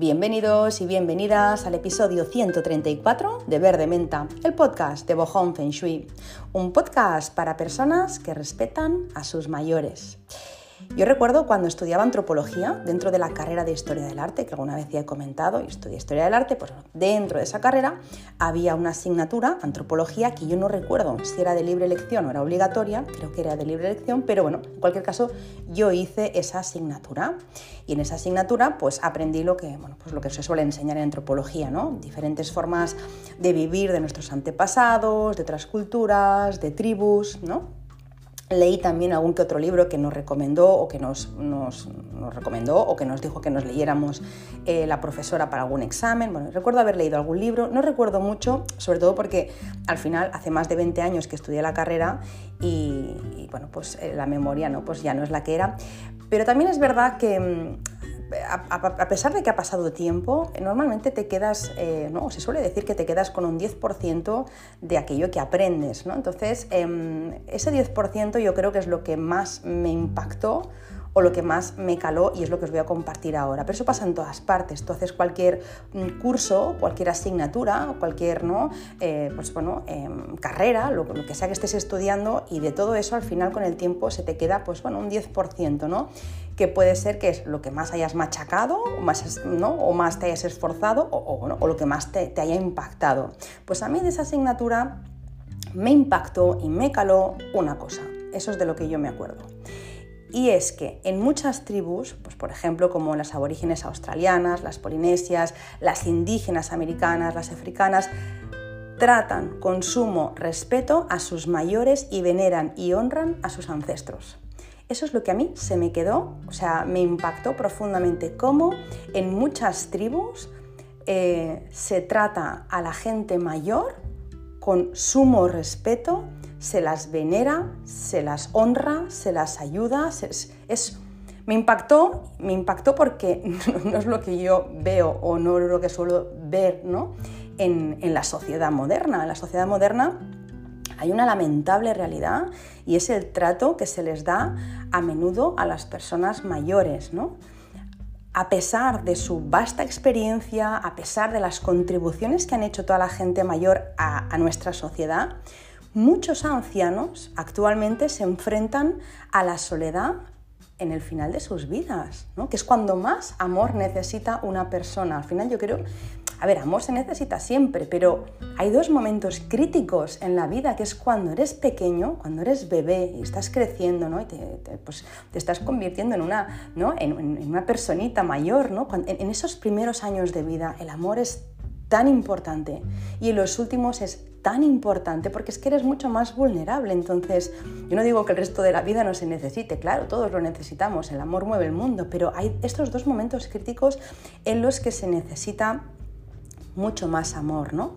Bienvenidos y bienvenidas al episodio 134 de Verde Menta, el podcast de Bohong Feng Shui, un podcast para personas que respetan a sus mayores. Yo recuerdo cuando estudiaba antropología dentro de la carrera de historia del arte, que alguna vez ya he comentado, y estudié historia del arte, pues dentro de esa carrera había una asignatura, antropología, que yo no recuerdo si era de libre elección o era obligatoria, creo que era de libre elección, pero bueno, en cualquier caso yo hice esa asignatura. Y en esa asignatura pues aprendí lo que, bueno, pues lo que se suele enseñar en antropología, ¿no? Diferentes formas de vivir de nuestros antepasados, de otras culturas, de tribus, ¿no? Leí también algún que otro libro que nos recomendó o que nos, nos, recomendó o que nos dijo que nos leyéramos eh, la profesora para algún examen. Bueno, recuerdo haber leído algún libro, no recuerdo mucho, sobre todo porque al final hace más de 20 años que estudié la carrera y, bueno, pues eh, la memoria no, pues ya no es la que era. Pero también es verdad que a, pesar de que ha pasado tiempo, normalmente te quedas, eh, ¿no? se suele decir que te quedas con un 10% de aquello que aprendes. ¿no? Entonces, em, ese 10% yo creo que es lo que más me impactó o lo que más me caló y es lo que os voy a compartir ahora. Pero eso pasa en todas partes. Tú haces cualquier mm, curso, cualquier asignatura, cualquier ¿no? Eh, pues, bueno, em, carrera, lo, que sea que estés estudiando y de todo eso al final con el tiempo se te queda pues, bueno, un 10%, ¿no? que puede ser que es lo que más hayas machacado o más, ¿no? o más te hayas esforzado o, lo que más te haya impactado. Pues a mí de esa asignatura me impactó y me caló una cosa. Eso es de lo que yo me acuerdo. Y es que en muchas tribus, pues por ejemplo como las aborígenes australianas, las polinesias, las indígenas americanas, las africanas, tratan con sumo respeto a sus mayores y veneran y honran a sus ancestros. Eso es lo que a mí se me quedó, o sea, me impactó profundamente cómo en muchas tribus eh, se trata a la gente mayor con sumo respeto se las venera, se las honra, se las ayuda. es, me impactó, me impactó porque no es lo que yo veo o no es lo que suelo ver ¿no? en, en la sociedad moderna. En la sociedad moderna hay una lamentable realidad y es el trato que se les da a menudo a las personas mayores. ¿no? A pesar de su vasta experiencia, a pesar de las contribuciones que han hecho toda la gente mayor a nuestra sociedad, Muchos ancianos actualmente se enfrentan a la soledad en el final de sus vidas, ¿no? que es cuando más amor necesita una persona. Al final yo creo, a ver, amor se necesita siempre, pero hay dos momentos críticos en la vida, que es cuando eres pequeño, cuando eres bebé y estás creciendo, ¿no? y te, pues, te estás convirtiendo en una, ¿no? en, una personita mayor. ¿no? en esos primeros años de vida el amor es tan importante y en los últimos es tan importante porque es que eres mucho más vulnerable. Entonces, yo no digo que el resto de la vida no se necesite, claro, todos lo necesitamos, el amor mueve el mundo, pero hay estos dos momentos críticos en los que se necesita mucho más amor, ¿no?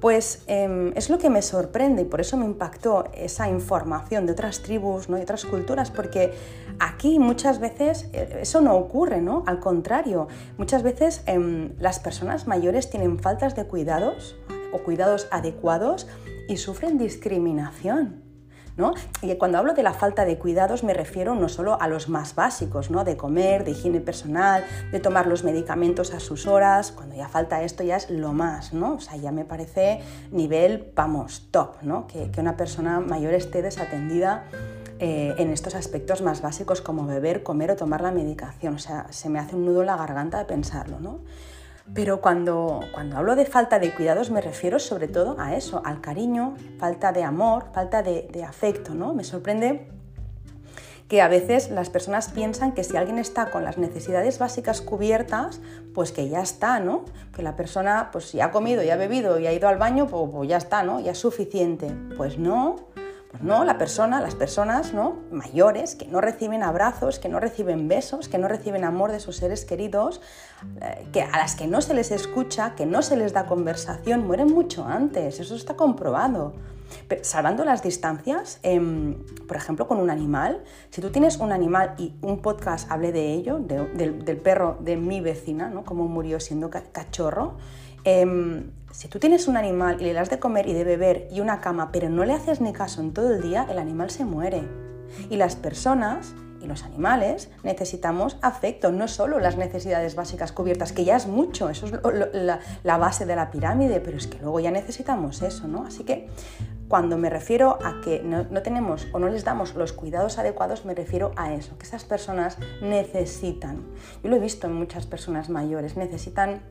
Pues em, es lo que me sorprende y por eso me impactó esa información de otras tribus, ¿no? de otras culturas, porque aquí muchas veces eh, eso no ocurre, ¿no? Al contrario, muchas veces em, las personas mayores tienen faltas de cuidados o cuidados adecuados y sufren discriminación. Y cuando hablo de la falta de cuidados me refiero no solo a los más básicos, ¿no? De comer, de higiene personal, de tomar los medicamentos a sus horas, cuando ya falta esto ya es lo más, ¿no? O sea, ya me parece nivel, vamos, top, ¿no? Que, una persona mayor esté desatendida eh, en estos aspectos más básicos como beber, comer o tomar la medicación. O sea, se me hace un nudo en la garganta de pensarlo, ¿no? Pero cuando, cuando hablo de falta de cuidados me refiero sobre todo a eso, al cariño, falta de amor, falta de, afecto. ¿no? Me sorprende que a veces las personas piensan que si alguien está con las necesidades básicas cubiertas, pues que ya está, ¿no? Que la persona pues ya ha comido, ya ha bebido y ha ido al baño, pues, pues ya está, ¿no? Ya es suficiente. Pues no, pues no, la persona, las personas ¿no? mayores que no reciben abrazos, que no reciben besos, que no reciben amor de sus seres queridos, eh, que a las que no se les escucha, que no se les da conversación, mueren mucho antes, eso está comprobado. salvando las distancias, em, por ejemplo, con un animal, si tú tienes un animal y un podcast hablé de ello, del, perro de mi vecina, ¿no? cómo murió siendo cachorro, Em, si tú tienes un animal y le das de comer y de beber y una cama, pero no le haces ni caso en todo el día, el animal se muere. Y las personas, y los animales necesitamos afecto, no solo las necesidades básicas cubiertas, que ya es mucho, eso es la, base de la pirámide, pero es que luego ya necesitamos eso, ¿no? Así que cuando me refiero a que no, no, tenemos o no les damos los cuidados adecuados, me refiero a eso, que esas personas necesitan. Yo lo he visto en muchas personas mayores, necesitan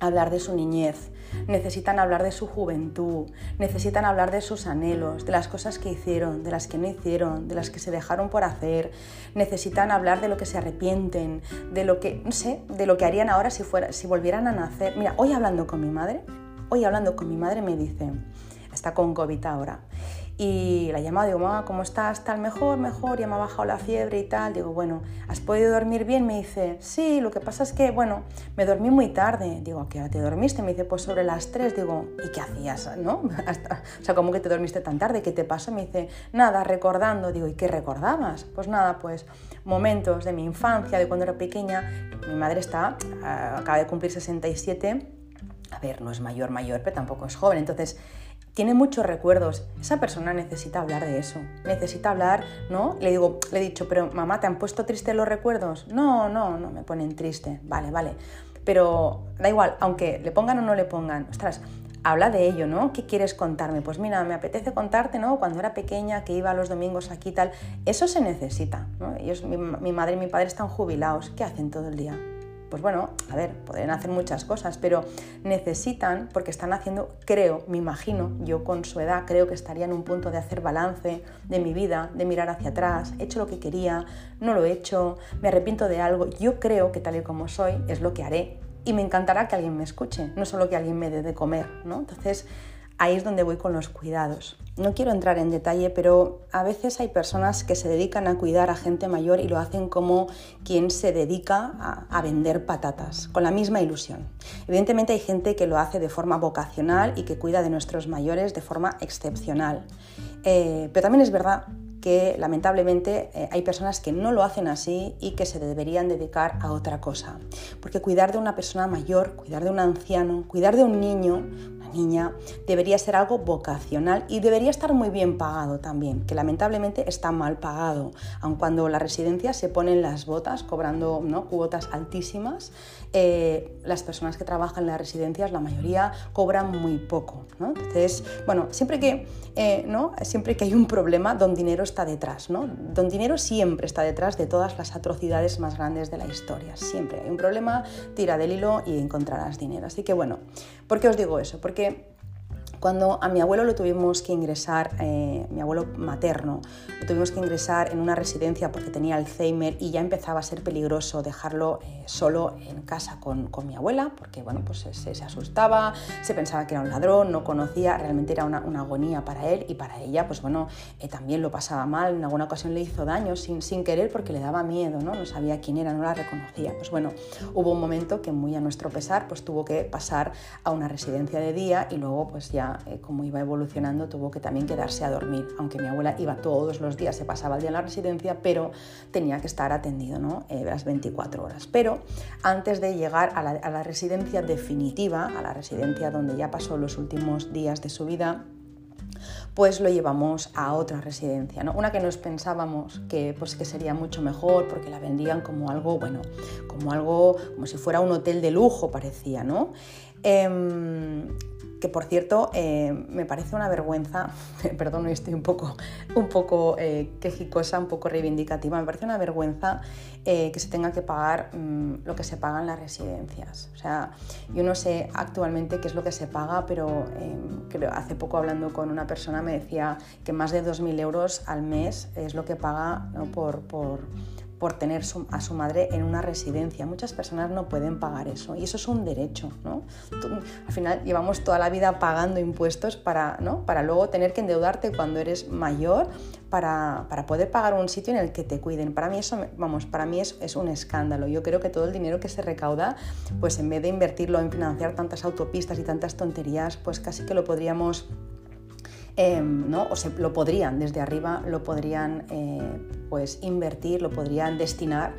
hablar de su niñez, necesitan hablar de su juventud, necesitan hablar de sus anhelos, de las cosas que hicieron, de las que no hicieron, de las que se dejaron por hacer, necesitan hablar de lo que se arrepienten, de lo que, no sé, de lo que harían ahora si, fuera, si volvieran a nacer. Mira, hoy hablando con mi madre, hoy hablando con mi madre me dice, está con COVID ahora, y la llamaba, digo, mamá, ¿cómo estás? Tal, mejor, mejor, ya me ha bajado la fiebre y tal. Digo, bueno, ¿has podido dormir bien? Me dice, sí, lo que pasa es que, bueno, me dormí muy tarde. Digo, ¿a qué hora te dormiste? Me dice, pues sobre las 3. Digo, ¿y qué hacías? ¿No? o sea, ¿cómo que te dormiste tan tarde? ¿Qué te pasó? Me dice, nada, recordando. Digo, ¿y qué recordabas? Pues nada, pues momentos de mi infancia, de cuando era pequeña. Mi madre está, ah, acaba de cumplir 67. A ver, no es mayor, mayor, pero tampoco es joven. Entonces, tiene muchos recuerdos. Esa persona necesita hablar de eso. Necesita hablar, ¿no? Le digo, le he dicho, pero mamá, ¿te han puesto triste los recuerdos? No, no, no me ponen triste. Vale, vale. Pero da igual, aunque le pongan o no le pongan, ostras, habla de ello, ¿no? ¿Qué quieres contarme? Pues mira, me apetece contarte, ¿no? Cuando era pequeña, que iba los domingos aquí y tal. Eso se necesita, ¿no? Ellos, mi madre y mi padre están jubilados. ¿Qué hacen todo el día? Pues bueno, a ver, podrían hacer muchas cosas, pero necesitan, porque están haciendo, creo, me imagino, yo con su edad creo que estaría en un punto de hacer balance de mi vida, de mirar hacia atrás, he hecho lo que quería, no lo he hecho, me arrepiento de algo, yo creo que tal y como soy es lo que haré y me encantará que alguien me escuche, no solo que alguien me dé de comer, ¿no? Entonces, ahí es donde voy con los cuidados. No quiero entrar en detalle, pero a veces hay personas que se dedican a cuidar a gente mayor y lo hacen como quien se dedica a, vender patatas, con la misma ilusión. Evidentemente hay gente que lo hace de forma vocacional y que cuida de nuestros mayores de forma excepcional. Eh, pero también es verdad que lamentablemente eh, hay personas que no lo hacen así y que se deberían dedicar a otra cosa. Porque cuidar de una persona mayor, cuidar de un anciano, cuidar de un niño, niña, debería ser algo vocacional y debería estar muy bien pagado también, que lamentablemente está mal pagado, aun cuando la residencia se ponen las botas cobrando ¿no? cuotas altísimas, eh, las personas que trabajan en las residencias, la mayoría cobran muy poco. Entonces, bueno, siempre que, eh, ¿no? siempre que hay un problema, don dinero está detrás. ¿no? Don dinero siempre está detrás de todas las atrocidades más grandes de la historia. Siempre hay un problema, tira del hilo y encontrarás dinero. Así que bueno, ¿por qué os digo eso? Porque cuando a mi abuelo lo tuvimos que ingresar, eh, mi abuelo materno, lo tuvimos que ingresar en una residencia porque tenía Alzheimer y ya empezaba a ser peligroso dejarlo eh, solo en casa con, con, mi abuela, porque bueno, pues se, se, asustaba, se pensaba que era un ladrón, no conocía, realmente era una, una agonía para él y para ella, pues bueno, eh, también lo pasaba mal, en alguna ocasión le hizo daño sin, sin querer porque le daba miedo, ¿no? no sabía quién era, no la reconocía. Pues bueno, hubo un momento que muy a nuestro pesar, pues tuvo que pasar a una residencia de día y luego pues ya eh, como iba evolucionando, tuvo que también quedarse a dormir, aunque mi abuela iba todos los días, se pasaba el día en la residencia, pero tenía que estar atendido ¿no? Eh, las 24 horas. Pero antes de llegar a la, residencia definitiva, a la residencia donde ya pasó los últimos días de su vida, pues lo llevamos a otra residencia, ¿no? Una que nos pensábamos que, pues, que sería mucho mejor porque la vendían como algo, bueno, como algo, como si fuera un hotel de lujo parecía, ¿no? Em, que por cierto eh, me parece una vergüenza, perdón, estoy un poco, un poco eh, quejicosa, un poco reivindicativa, me parece una vergüenza eh, que se tenga que pagar mm, lo que se paga en las residencias. O sea, yo no sé actualmente qué es lo que se paga, pero creo, hace poco hablando con una persona me decía que más de 2.000 euros al mes es lo que paga por, por por tener a su madre en una residencia. Muchas personas no pueden pagar eso y eso es un derecho. ¿no? al final llevamos toda la vida pagando impuestos para, ¿no? para luego tener que endeudarte cuando eres mayor para, para, poder pagar un sitio en el que te cuiden. Para mí eso, vamos, para mí es, es un escándalo. Yo creo que todo el dinero que se recauda, pues en vez de invertirlo en financiar tantas autopistas y tantas tonterías, pues casi que lo podríamos Em, ¿no? o se, lo podrían, desde arriba lo podrían eh, pues invertir, lo podrían destinar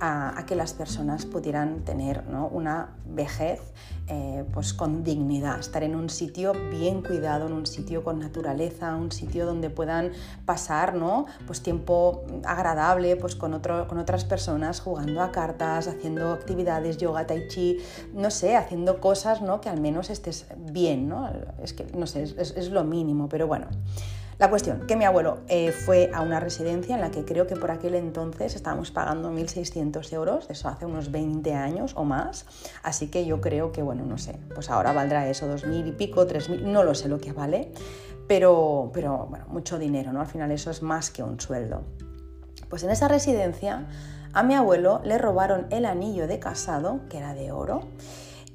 a, que las personas pudieran tener una vejez eh, pues con dignidad, estar en un sitio bien cuidado, en un sitio con naturaleza, un sitio donde puedan pasar ¿no? pues tiempo agradable pues con, otro, con otras personas, jugando a cartas, haciendo actividades, yoga, tai chi, no sé, haciendo cosas ¿no? que al menos estés bien, ¿no? es que no sé, es lo mínimo, pero bueno. La cuestión, que mi abuelo eh, fue a una residencia en la que creo que por aquel entonces estábamos pagando 1.600 euros, eso hace unos 20 años o más, así que yo creo que, bueno, no sé, pues ahora valdrá eso, 2.000 y pico, 3.000, no lo sé lo que vale, pero, pero bueno, mucho dinero, ¿no? Al final eso es más que un sueldo. Pues en esa residencia a mi abuelo le robaron el anillo de casado, que era de oro,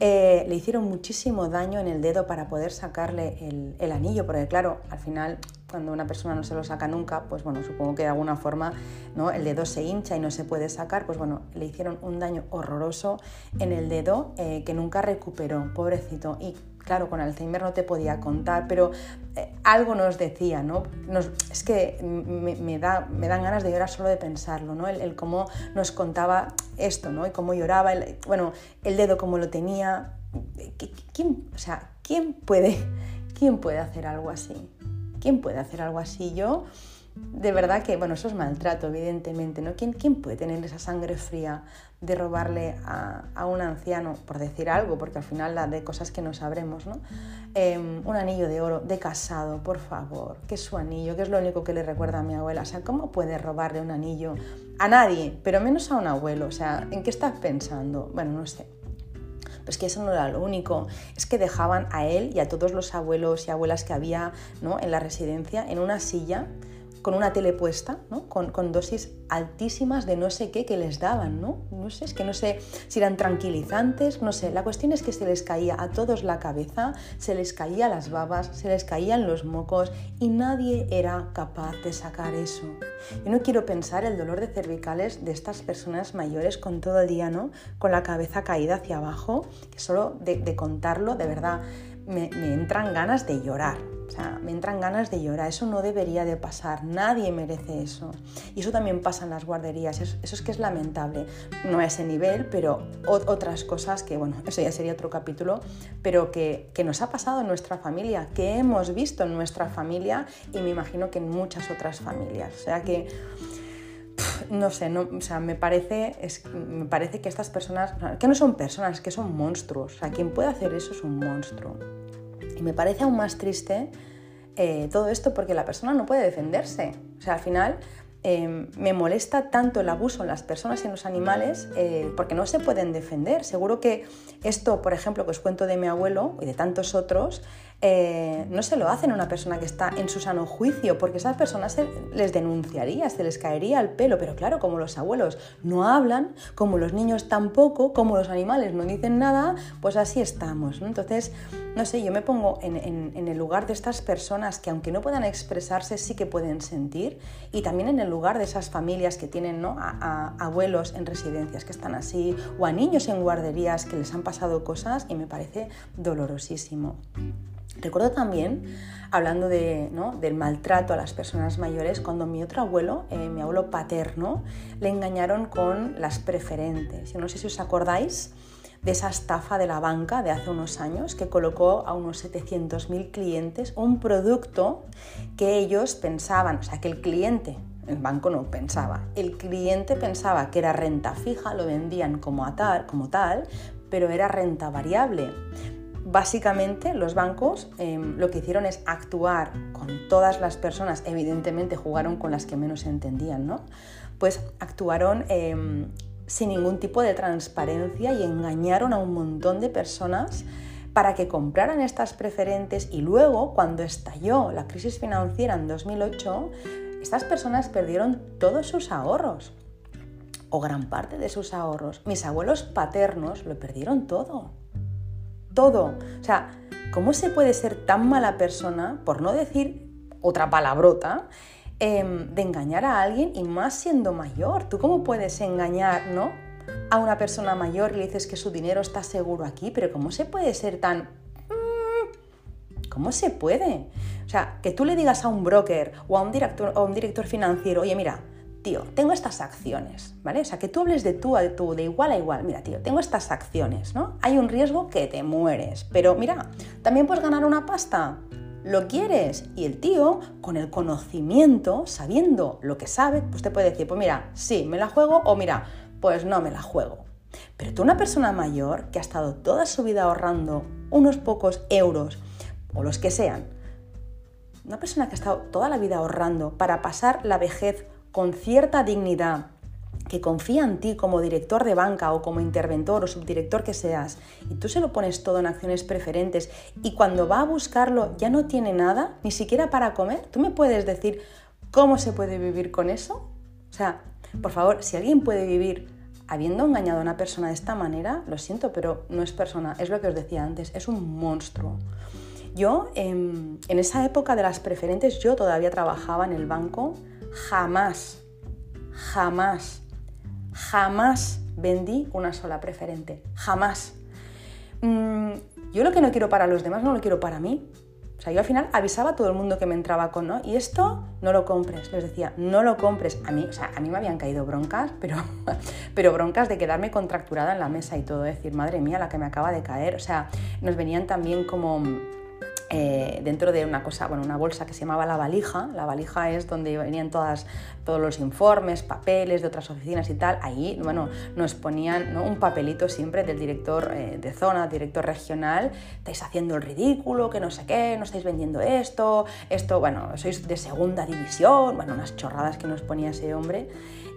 eh, le hicieron muchísimo daño en el dedo para poder sacarle el, anillo, porque claro, al final cuando una persona no se lo saca nunca, pues bueno, supongo que de alguna forma ¿no? el dedo se hincha y no se puede sacar, pues bueno, le hicieron un daño horroroso en el dedo eh, que nunca recuperó, pobrecito. Y claro, con Alzheimer no te podía contar, pero eh, algo nos decía, ¿no? es que me, da, me dan ganas de llorar solo de pensarlo, ¿no? El, cómo nos contaba esto, ¿no? Y cómo lloraba, el, bueno, el dedo como lo tenía. ¿Quién, o sea, ¿quién puede, ¿quién puede hacer algo así? ¿Quién puede hacer algo así? Yo, de verdad que, bueno, eso es maltrato, evidentemente, ¿no? ¿Quién, quién puede tener esa sangre fría de robarle a, un anciano, por decir algo, porque al final la de cosas que no sabremos, ¿no? Em, un anillo de oro de casado, por favor, que es su anillo, que es lo único que le recuerda a mi abuela. O sea, ¿cómo puede robarle un anillo a nadie, pero menos a un abuelo? O sea, ¿en qué estás pensando? Bueno, no sé. Pues que eso no era lo único, es que dejaban a él y a todos los abuelos y abuelas que había ¿no? en la residencia en una silla con una tele puesta, ¿no? con, dosis altísimas de no sé qué que les daban, ¿no? No sé, es que no sé si eran tranquilizantes, no sé. La cuestión es que se les caía a todos la cabeza, se les caía las babas, se les caían los mocos y nadie era capaz de sacar eso. Yo no quiero pensar el dolor de cervicales de estas personas mayores con todo el día, ¿no? Con la cabeza caída hacia abajo, que solo de, contarlo, de verdad, me entran ganas de llorar. O sea, me entran ganas de llorar. Eso no debería de pasar. Nadie merece eso. Y eso también pasa en las guarderías. Eso, es que es lamentable. No a ese nivel, pero otras cosas que, bueno, eso ya sería otro capítulo, pero que, nos ha pasado en nuestra familia, que hemos visto en nuestra familia y me imagino que en muchas otras familias. O sea que no sé, no, o sea, me parece, es, me parece que estas personas, que no son personas, que son monstruos. O sea, quien puede hacer eso es un monstruo. Me parece aún más triste eh, todo esto porque la persona no puede defenderse. O sea, al final em, me molesta tanto el abuso en las personas y en los animales eh, porque no se pueden defender. Seguro que esto, por ejemplo, que os cuento de mi abuelo y de tantos otros, eh, no se lo hacen a una persona que está en su sano juicio, porque esas personas les denunciaría, se les caería el pelo, pero claro, como los abuelos no hablan, como los niños tampoco, como los animales no dicen nada, pues así estamos. Entonces, no sé, yo me pongo en, el lugar de estas personas que aunque no puedan expresarse, sí que pueden sentir, y también en el lugar de esas familias que tienen ¿no? abuelos en residencias que están así, o a niños en guarderías que les han pasado cosas, y me parece dolorosísimo. Recuerdo también, hablando de, del maltrato a las personas mayores, cuando mi otro abuelo, eh, mi abuelo paterno, le engañaron con las preferentes. Yo no sé si os acordáis de esa estafa de la banca de hace unos años que colocó a unos 700.000 clientes un producto que ellos pensaban, o sea, que el cliente, el banco no pensaba, el cliente pensaba que era renta fija, lo vendían como, como tal, pero era renta variable. Básicamente los bancos em, lo que hicieron es actuar con todas las personas, evidentemente jugaron con las que menos entendían, ¿no? Pues actuaron em, sin ningún tipo de transparencia y engañaron a un montón de personas para que compraran estas preferentes y luego cuando estalló la crisis financiera en 2008, estas personas perdieron todos sus ahorros o gran parte de sus ahorros. Mis abuelos paternos lo perdieron todo todo. O sea, ¿cómo se puede ser tan mala persona, por no decir otra palabrota, em, de engañar a alguien y más siendo mayor? ¿Tú cómo puedes engañar, no? A una persona mayor y le dices que su dinero está seguro aquí, pero ¿cómo se puede ser tan... Mm, ¿cómo se puede? O sea, que tú le digas a un broker o a un director, o a un director financiero, oye, mira, tío, tengo estas acciones, ¿vale? O sea, que tú hables de tú a tú, de igual a igual, mira, tío, tengo estas acciones, ¿no? Hay un riesgo que te mueres, pero mira, también puedes ganar una pasta, lo quieres. Y el tío, con el conocimiento, sabiendo lo que sabe, pues te puede decir, pues mira, sí, me la juego o mira, pues no me la juego. Pero tú, una persona mayor que ha estado toda su vida ahorrando unos pocos euros, o los que sean, una persona que ha estado toda la vida ahorrando para pasar la vejez con cierta dignidad, que confía en ti como director de banca o como interventor o subdirector que seas, y tú se lo pones todo en acciones preferentes, y cuando va a buscarlo ya no tiene nada, ni siquiera para comer, ¿tú me puedes decir cómo se puede vivir con eso? O sea, por favor, si alguien puede vivir habiendo engañado a una persona de esta manera, lo siento, pero no es persona, es lo que os decía antes, es un monstruo. Yo, em, en, esa época de las preferentes, yo todavía trabajaba en el banco, jamás, jamás, jamás vendí una sola preferente, jamás. Mm, yo lo que no quiero para los demás no lo quiero para mí. O sea, yo al final avisaba a todo el mundo que me entraba con, ¿no? Y esto no lo compres. Les decía, no lo compres. A mí, o sea, a mí me habían caído broncas, pero, pero broncas de quedarme contracturada en la mesa y todo. Decir, madre mía, la que me acaba de caer. O sea, nos venían también como eh, dentro de una cosa, bueno, una bolsa que se llamaba la valija. La valija es donde venían todas, todos los informes, papeles de otras oficinas y tal. Ahí, bueno, nos ponían un papelito siempre del director eh, de zona, director regional. Estáis haciendo el ridículo, que no sé qué, no estáis vendiendo esto, esto, bueno, sois de segunda división, bueno, unas chorradas que nos ponía ese hombre.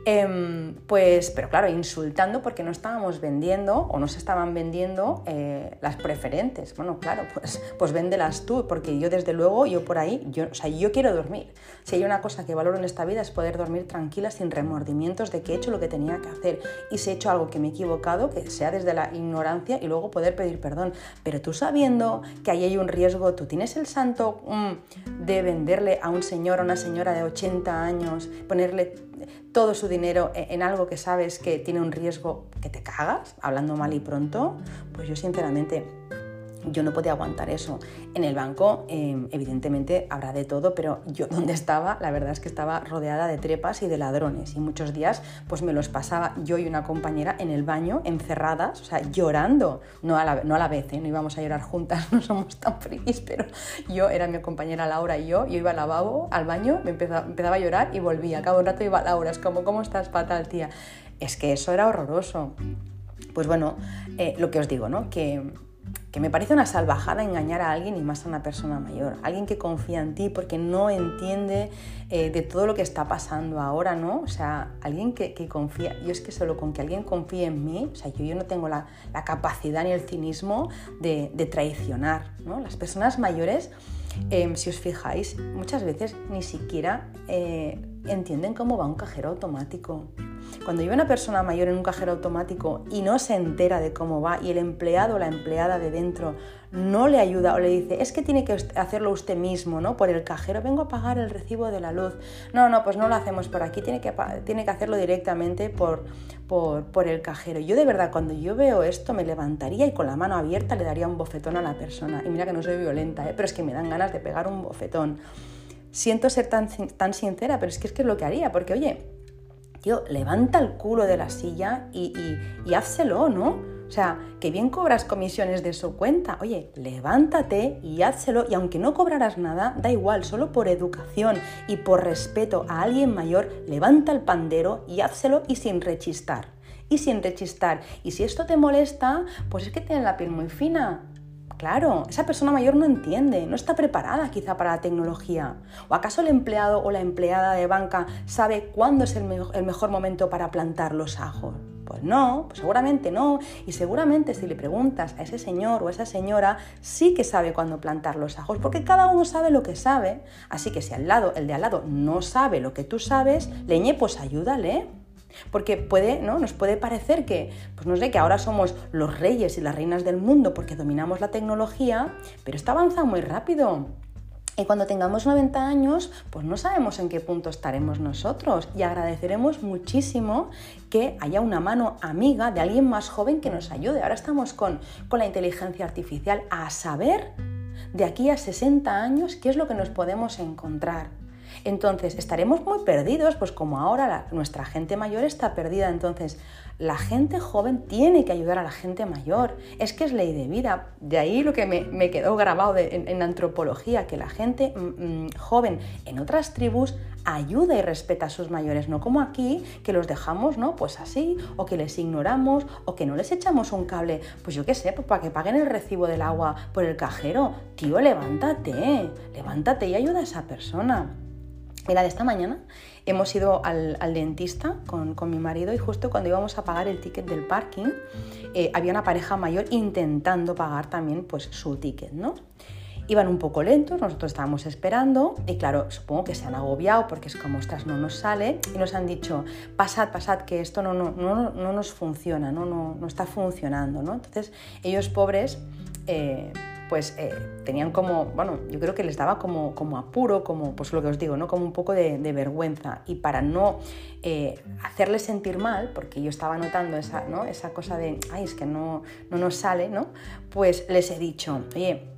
Em, pues, pero claro, insultando porque no estábamos vendiendo o no se estaban vendiendo eh, las preferentes. Bueno, claro, pues, pues véndelas tú, porque yo desde luego, yo por ahí, yo, o sea, yo quiero dormir. Si hay una cosa que valoro en esta vida es poder dormir tranquila, sin remordimientos de que he hecho lo que tenía que hacer y si he hecho algo que me he equivocado, que sea desde la ignorancia y luego poder pedir perdón. Pero tú sabiendo que ahí hay un riesgo, tú tienes el santo mm, de venderle a un señor o una señora de 80 años, ponerle todo su dinero e-, en algo que sabes que tiene un riesgo que te cagas, hablando mal y pronto, pues yo sinceramente yo no podía aguantar eso. En el banco, em, evidentemente, habrá de todo, pero yo donde estaba, la verdad es que estaba rodeada de trepas y de ladrones. Y muchos días, pues me los pasaba yo y una compañera en el baño, encerradas, o sea, llorando. No a la, no a la vez, ¿eh? no íbamos a llorar juntas, no somos tan frikis, pero yo era mi compañera Laura y yo, yo iba al lavabo, al baño, me empezaba, a llorar y volvía. A cabo un rato iba Laura, es como, ¿cómo estás, fatal, tía? Es que eso era horroroso. Pues bueno, eh, lo que os digo, ¿no? Que que me parece una salvajada engañar a alguien y más a una persona mayor, alguien que confía en ti porque no entiende eh, de todo lo que está pasando ahora, ¿no? O sea, alguien que, confía, yo es que solo con que alguien confíe en mí, o sea, yo, yo no tengo la, capacidad ni el cinismo de, traicionar, ¿no? Las personas mayores, em, si os fijáis, muchas veces ni siquiera eh, entienden cómo va un cajero automático. Cuando lleva una persona mayor en un cajero automático y no se entera de cómo va y el empleado o la empleada de dentro no le ayuda o le dice, es que tiene que hacerlo usted mismo, ¿no? Por el cajero, vengo a pagar el recibo de la luz. No, no, pues no lo hacemos por aquí, tiene que, tiene que hacerlo directamente por, por, por el cajero. Yo de verdad, cuando yo veo esto, me levantaría y con la mano abierta le daría un bofetón a la persona. Y mira que no soy violenta, ¿eh? pero es que me dan ganas de pegar un bofetón. Siento ser tan, tan sincera, pero es que es que es lo que haría, porque oye, tío, levanta el culo de la silla y, y, házselo, ¿no? O sea, que bien cobras comisiones de su cuenta. Oye, levántate y házselo. Y aunque no cobrarás nada, da igual, solo por educación y por respeto a alguien mayor, levanta el pandero y házselo y sin rechistar. Y sin rechistar. Y si esto te molesta, pues es que tiene la piel muy fina. Claro, esa persona mayor no entiende, no está preparada quizá para la tecnología. ¿O acaso el empleado o la empleada de banca sabe cuándo es el, mejor momento para plantar los ajos? Pues no, pues seguramente no. Y seguramente si le preguntas a ese señor o a esa señora, sí que sabe cuándo plantar los ajos, porque cada uno sabe lo que sabe. Así que si al lado, el de al lado no sabe lo que tú sabes, leñe, pues ayúdale. Porque puede, ¿no? Nos puede parecer que, pues no sé, que ahora somos los reyes y las reinas del mundo porque dominamos la tecnología, pero está avanzando muy rápido. Y cuando tengamos 90 años, pues no sabemos en qué punto estaremos nosotros y agradeceremos muchísimo que haya una mano amiga de alguien más joven que nos ayude. Ahora estamos con, con la inteligencia artificial a saber de aquí a 60 años qué es lo que nos podemos encontrar. Entonces, estaremos muy perdidos, pues como ahora nuestra gente mayor está perdida. Entonces, la gente joven tiene que ayudar a la gente mayor. Es que es ley de vida. De ahí lo que me, quedó grabado en, antropología, que la gente mm, mm, joven en otras tribus ayuda y respeta a sus mayores, no como aquí, que los dejamos, ¿no? Pues así, o que les ignoramos, o que no les echamos un cable, pues yo qué sé, pues para que paguen el recibo del agua por el cajero. Tío, levántate, levántate y ayuda a esa persona. Mira, de esta mañana hemos ido al, dentista con, mi marido y justo cuando íbamos a pagar el ticket del parking, eh, había una pareja mayor intentando pagar también pues, su ticket, ¿no? Iban un poco lentos, nosotros estábamos esperando y claro, supongo que se han agobiado porque es como, ostras, no nos sale y nos han dicho, pasad, pasad, que esto no, no, no, no nos funciona, no, no, no está funcionando, ¿no? Entonces ellos pobres... Eh, pues eh, tenían como, bueno, yo creo que les daba como, como apuro, como pues lo que os digo, ¿no? Como un poco de, vergüenza. Y para no eh, hacerles sentir mal, porque yo estaba notando esa, ¿no? esa cosa de, ay, es que no, no nos sale, ¿no? Pues les he dicho, oye,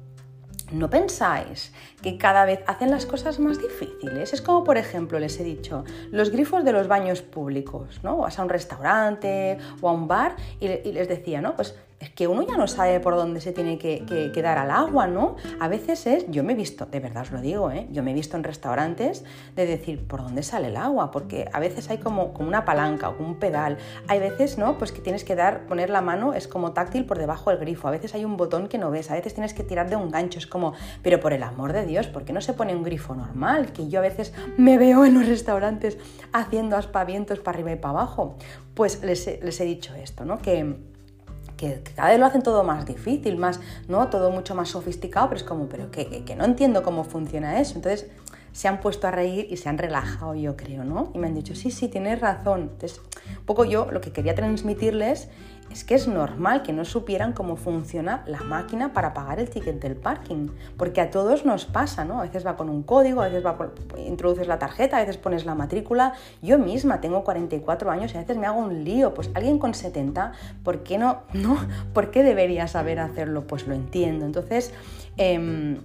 ¿No pensáis que cada vez hacen las cosas más difíciles? Es como, por ejemplo, les he dicho, los grifos de los baños públicos, ¿no? Vas a un restaurante o a un bar y, y les decía, ¿no? Pues es que uno ya no sabe por dónde se tiene que, dar al agua, ¿no? A veces es, yo me he visto, de verdad os lo digo, ¿eh? yo me he visto en restaurantes de decir, ¿por dónde sale el agua? Porque a veces hay como, como una palanca o un pedal. Hay veces, ¿no? Pues que tienes que dar, poner la mano, es como táctil por debajo del grifo. A veces hay un botón que no ves, a veces tienes que tirar de un gancho. Es como, pero por el amor de Dios, ¿por qué no se pone un grifo normal? Que yo a veces me veo en los restaurantes haciendo aspavientos para arriba y para abajo. Pues les les he dicho esto, ¿no? Que que, cada vez lo hacen todo más difícil, más, ¿no? Todo mucho más sofisticado, pero es como, pero que, que no entiendo cómo funciona eso. Entonces se han puesto a reír y se han relajado, yo creo, ¿no? Y me han dicho, sí, sí, tienes razón. Entonces, un poco yo lo que quería transmitirles es que es normal que no supieran cómo funciona la máquina para pagar el ticket del parking, porque a todos nos pasa, ¿no? A veces va con un código, a veces va introduces la tarjeta, a veces pones la matrícula. Yo misma tengo 44 años y a veces me hago un lío. Pues alguien con 70, ¿por qué no? ¿No? ¿Por qué debería saber hacerlo? Pues lo entiendo. Entonces, eh,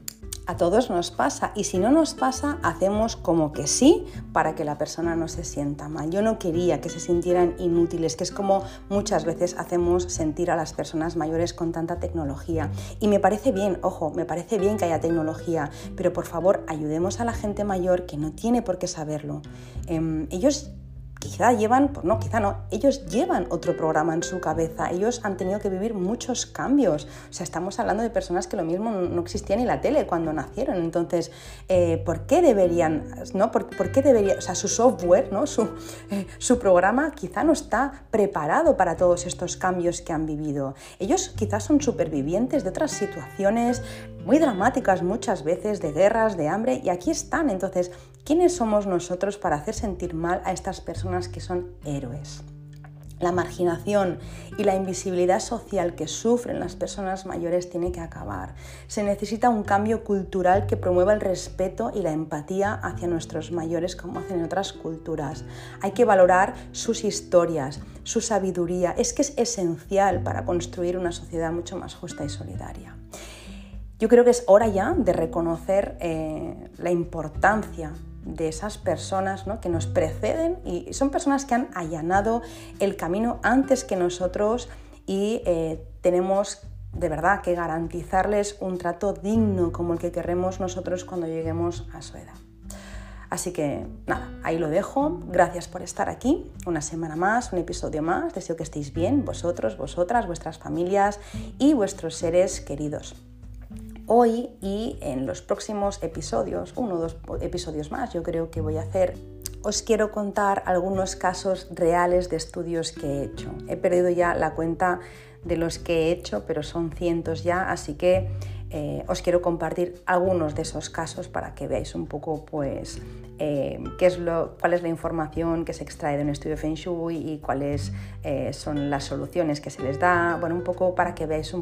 a todos nos pasa y si no nos pasa, hacemos como que sí para que la persona no se sienta mal. Yo no quería que se sintieran inútiles, que es como muchas veces hacemos sentir a las personas mayores con tanta tecnología. Y me parece bien, ojo, me parece bien que haya tecnología, pero por favor ayudemos a la gente mayor que no tiene por qué saberlo. Em, ellos quizá llevan, pues no, quizá no, ellos llevan otro programa en su cabeza, ellos han tenido que vivir muchos cambios, o sea, estamos hablando de personas que lo mismo no existía ni la tele cuando nacieron, entonces, eh, ¿por qué deberían, no? ¿Por, qué debería, o sea, su software, ¿no? Su, eh, su programa quizá no está preparado para todos estos cambios que han vivido. Ellos quizás son supervivientes de otras situaciones muy dramáticas muchas veces, de guerras, de hambre, y aquí están, entonces, ¿quiénes somos nosotros para hacer sentir mal a estas personas? que son héroes. La marginación y la invisibilidad social que sufren las personas mayores tiene que acabar. Se necesita un cambio cultural que promueva el respeto y la empatía hacia nuestros mayores como hacen en otras culturas. Hay que valorar sus historias, su sabiduría. Es que es esencial para construir una sociedad mucho más justa y solidaria. Yo creo que es hora ya de reconocer eh, la importancia de esas personas ¿no? que nos preceden y son personas que han allanado el camino antes que nosotros y eh, tenemos de verdad que garantizarles un trato digno como el que queremos nosotros cuando lleguemos a su edad. Así que nada, ahí lo dejo. Gracias por estar aquí. Una semana más, un episodio más. Deseo que estéis bien, vosotros, vosotras, vuestras familias y vuestros seres queridos hoy y en los próximos episodios, uno o dos episodios más, yo creo que voy a hacer, os quiero contar algunos casos reales de estudios que he hecho. He perdido ya la cuenta de los que he hecho, pero son cientos ya, así que eh, os quiero compartir algunos de esos casos para que veáis un poco pues, eh, qué es lo, cuál es la información que se extrae de un estudio Feng Shui y cuáles eh, son las soluciones que se les da, bueno, un poco para que veáis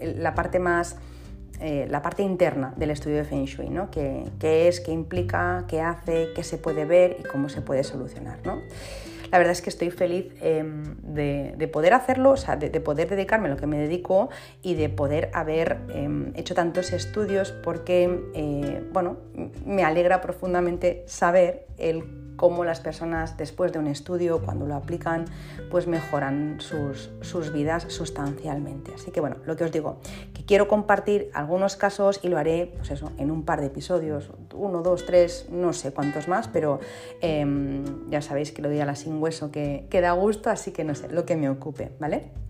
la parte más eh, la parte interna del estudio de Feng Shui, ¿no? ¿Qué, es, qué implica, qué hace, qué se puede ver y cómo se puede solucionar. ¿no? la verdad es que estoy feliz em, de, poder hacerlo, o sea, de, poder dedicarme a lo que me dedico y de poder haber em, hecho tantos estudios porque, eh, bueno, me alegra profundamente saber el cómo las personas después de un estudio, cuando lo aplican, pues mejoran sus, sus, vidas sustancialmente. Así que bueno, lo que os digo, que quiero compartir algunos casos y lo haré, pues eso, en un par de episodios, uno, dos, tres, no sé cuántos más, pero em, ya sabéis que lo di a la sin hueso que, que da gusto, así que no sé, lo que me ocupe, ¿vale?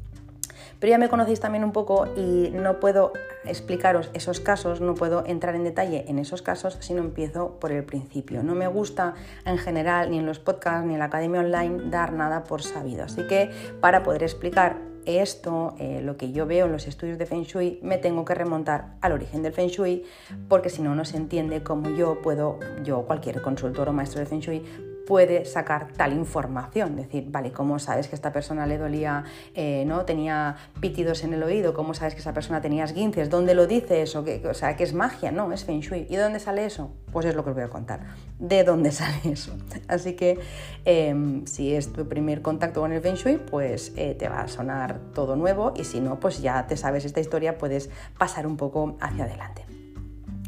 Pero ya me conocéis también un poco y no puedo explicaros esos casos, no puedo entrar en detalle en esos casos si no empiezo por el principio. No me gusta en general, ni en los podcasts, ni en la academia online, dar nada por sabido. Así que para poder explicar esto, eh, lo que yo veo en los estudios de Feng Shui, me tengo que remontar al origen del Feng Shui, porque si no, no se entiende cómo yo puedo, yo, cualquier consultor o maestro de Feng Shui, puede sacar tal información. Decir, vale, ¿cómo sabes que esta persona le dolía, eh, ¿no? tenía pítidos en el oído? ¿Cómo sabes que esa persona tenía esguinces? ¿Dónde lo dice eso? o sea, que es magia, no, es Feng Shui. ¿Y de dónde sale eso? Pues es lo que os voy a contar. ¿De dónde sale eso? Así que em, si es tu primer contacto con el Feng Shui, pues eh, te va a sonar todo nuevo y si no, pues ya te sabes esta historia, puedes pasar un poco hacia adelante.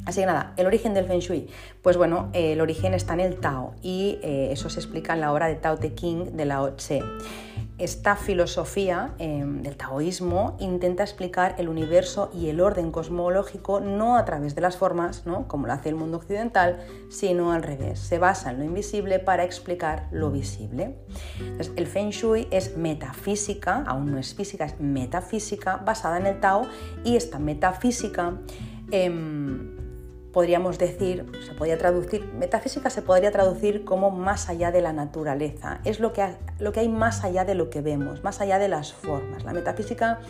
Así que nada, el origen del Feng Shui. Pues bueno, el origen está en el Tao y eh, eso se explica en la obra de Tao Te King de Lao Tse. Esta filosofía em, del taoísmo intenta explicar el universo y el orden cosmológico no a través de las formas, ¿no? como lo hace el mundo occidental, sino al revés. Se basa en lo invisible para explicar lo visible. el Feng Shui es metafísica, aún no es física, es metafísica basada en el Tao y esta metafísica em, podríamos decir, se podría traducir, metafísica se podría traducir como más allá de la naturaleza, es lo que, lo que hay más allá de lo que vemos, más allá de las formas. La metafísica,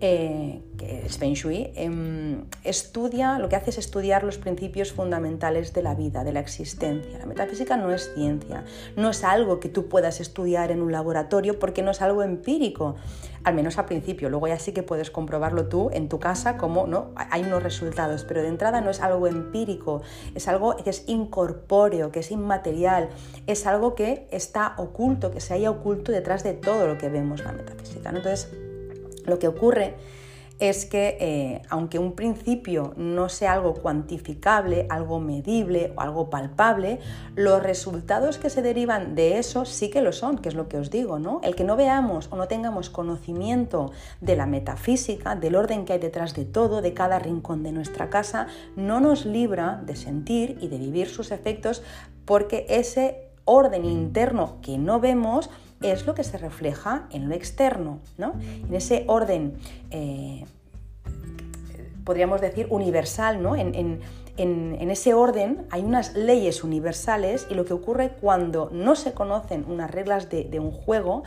eh, que es Feng Shui, em, estudia, lo que hace es estudiar los principios fundamentales de la vida, de la existencia. La metafísica no es ciencia, no es algo que tú puedas estudiar en un laboratorio porque no es algo empírico al menos al principio. Luego ya sí que puedes comprobarlo tú en tu casa como no hay unos resultados, pero de entrada no es algo empírico, es algo que es incorpóreo, que es inmaterial, es algo que está oculto, que se haya oculto detrás de todo lo que vemos la metafísica. Entonces, lo que ocurre es que eh, aunque un principio no sea algo cuantificable, algo medible o algo palpable, los resultados que se derivan de eso sí que lo son, que es lo que os digo, ¿no? El que no veamos o no tengamos conocimiento de la metafísica, del orden que hay detrás de todo, de cada rincón de nuestra casa, no nos libra de sentir y de vivir sus efectos porque ese orden interno que no vemos es lo que se refleja en lo externo, ¿no? En ese orden, eh, podríamos decir, universal, ¿no? En, ese orden hay unas leyes universales y lo que ocurre cuando no se conocen unas reglas de, de un juego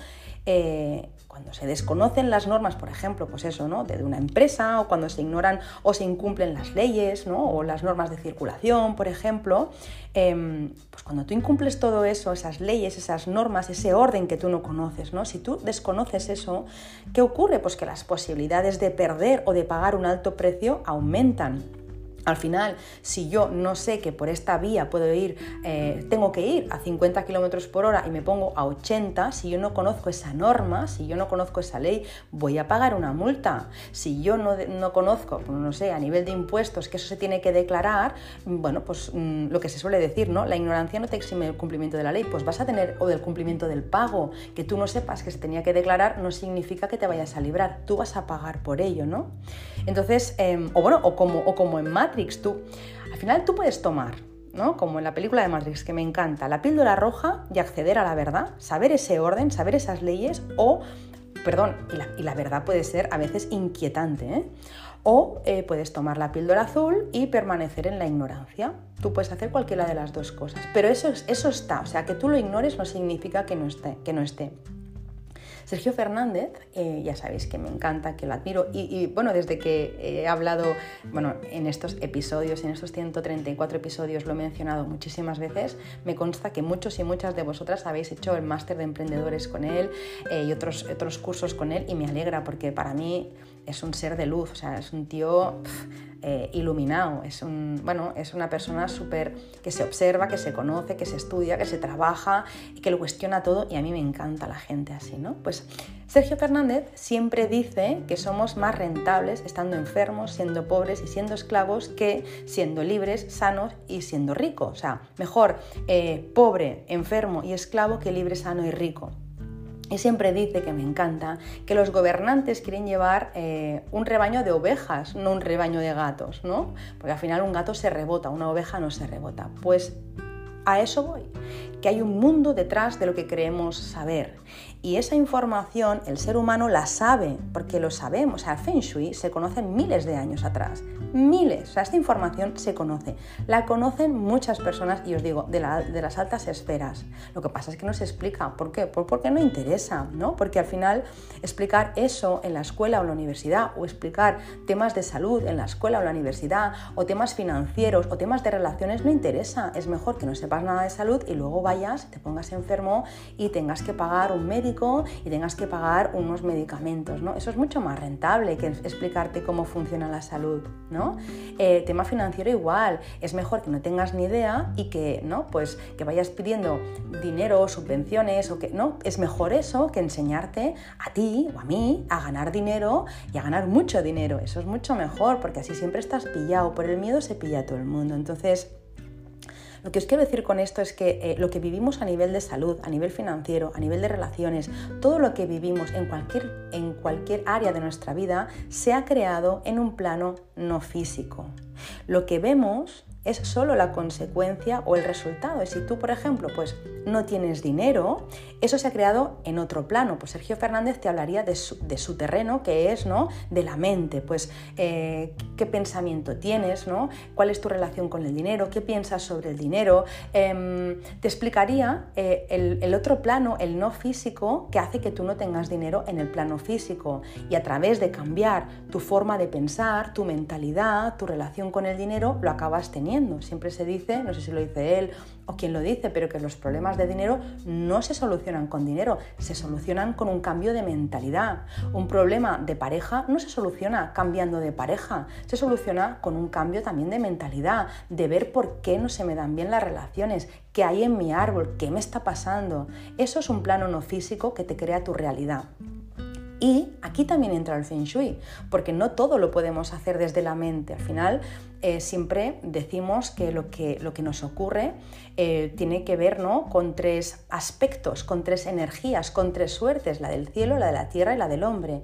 eh, cuando se desconocen las normas, por ejemplo, pues eso, ¿no? De una empresa, o cuando se ignoran o se incumplen las leyes, ¿no? O las normas de circulación, por ejemplo, em, pues cuando tú incumples todo eso, esas leyes, esas normas, ese orden que tú no conoces, ¿no? Si tú desconoces eso, ¿qué ocurre? Pues que las posibilidades de perder o de pagar un alto precio aumentan. Al final, si yo no sé que por esta vía puedo ir, eh, tengo que ir a 50 kilómetros por hora y me pongo a 80, si yo no conozco esa norma, si yo no conozco esa ley, voy a pagar una multa. Si yo no, no conozco, pues no sé, a nivel de impuestos, que eso se tiene que declarar, bueno, pues mm, lo que se suele decir, ¿no? La ignorancia no te exime del cumplimiento de la ley, pues vas a tener, o del cumplimiento del pago, que tú no sepas que se tenía que declarar, no significa que te vayas a librar, tú vas a pagar por ello, ¿no? Entonces, em, o bueno, o como, o como en Tú, al final tú puedes tomar, ¿no? Como en la película de Matrix, que me encanta, la píldora roja y acceder a la verdad, saber ese orden, saber esas leyes, o, perdón, y la, verdad puede ser a veces inquietante, ¿eh? O eh, puedes tomar la píldora azul y permanecer en la ignorancia. Tú puedes hacer cualquiera de las dos cosas. Pero eso, eso está. O sea, que tú lo ignores no significa que no esté. Que no esté. Sergio Fernández, eh, ya sabéis que me encanta, que lo admiro y, bueno, desde que he hablado, bueno, en estos episodios, en estos 134 episodios lo he mencionado muchísimas veces, me consta que muchos y muchas de vosotras habéis hecho el máster de emprendedores con él eh, y otros, otros cursos con él y me alegra porque para mí es un ser de luz, o sea, es un tío eh, iluminado, es, un, bueno, es una persona súper que se observa, que se conoce, que se estudia, que se trabaja y que lo cuestiona todo y a mí me encanta la gente así, ¿no? Pues Sergio Fernández siempre dice que somos más rentables estando enfermos, siendo pobres y siendo esclavos que siendo libres, sanos y siendo ricos. O sea, mejor eh, pobre, enfermo y esclavo que libre, sano y rico. Y siempre dice, que me encanta, que los gobernantes quieren llevar eh, un rebaño de ovejas, no un rebaño de gatos, ¿no? Porque al final un gato se rebota, una oveja no se rebota. Pues a eso voy, que hay un mundo detrás de lo que creemos saber. Y esa información el ser humano la sabe, porque lo sabemos. O sea, Feng Shui se conoce miles de años atrás miles. O sea, esta información se conoce. La conocen muchas personas y os digo, de, las altas esferas. Lo que pasa es que no se explica. ¿Por qué? Pues porque no interesa, ¿no? Porque al final explicar eso en la escuela o la universidad o explicar temas de salud en la escuela o la universidad o temas financieros o temas de relaciones no interesa. Es mejor que no sepas nada de salud y luego vayas, te pongas enfermo y tengas que pagar un y tengas que pagar unos medicamentos, ¿no? Eso es mucho más rentable que explicarte cómo funciona la salud, ¿no? Eh, tema financiero igual, es mejor que no tengas ni idea y que, ¿no? Pues que vayas pidiendo dinero, subvenciones o que, ¿no? Es mejor eso que enseñarte a ti o a mí a ganar dinero y a ganar mucho dinero. Eso es mucho mejor porque así siempre estás pillado. Por el miedo se pilla todo el mundo. Entonces, lo que os quiero decir con esto es que eh, lo que vivimos a nivel de salud, a nivel financiero, a nivel de relaciones, todo lo que vivimos en cualquier, en cualquier área de nuestra vida se ha creado en un plano no físico. Lo que vemos es solo la consecuencia o el resultado. Y si tú, por ejemplo, pues no tienes dinero, eso se ha creado en otro plano. Pues Sergio Fernández te hablaría de su, terreno, que es ¿no? de la mente, pues eh, qué pensamiento tienes, ¿no? cuál es tu relación con el dinero, qué piensas sobre el dinero. Em, te explicaría eh, el, el otro plano, el no físico, que hace que tú no tengas dinero en el plano físico. Y a través de cambiar tu forma de pensar, tu mentalidad, tu relación con el dinero, lo acabas teniendo. Siempre se dice, no sé si lo dice él o quien lo dice, pero que los problemas de dinero no se solucionan con dinero, se solucionan con un cambio de mentalidad. Un problema de pareja no se soluciona cambiando de pareja, se soluciona con un cambio también de mentalidad, de ver por qué no se me dan bien las relaciones, qué hay en mi árbol, qué me está pasando. Eso es un plano no físico que te crea tu realidad. Y aquí también entra el feng shui, porque no todo lo podemos hacer desde la mente. Al final eh, siempre decimos que lo que, lo que nos ocurre eh, tiene que ver ¿no? con tres aspectos, con tres energías, con tres suertes, la del cielo, la de la tierra y la del hombre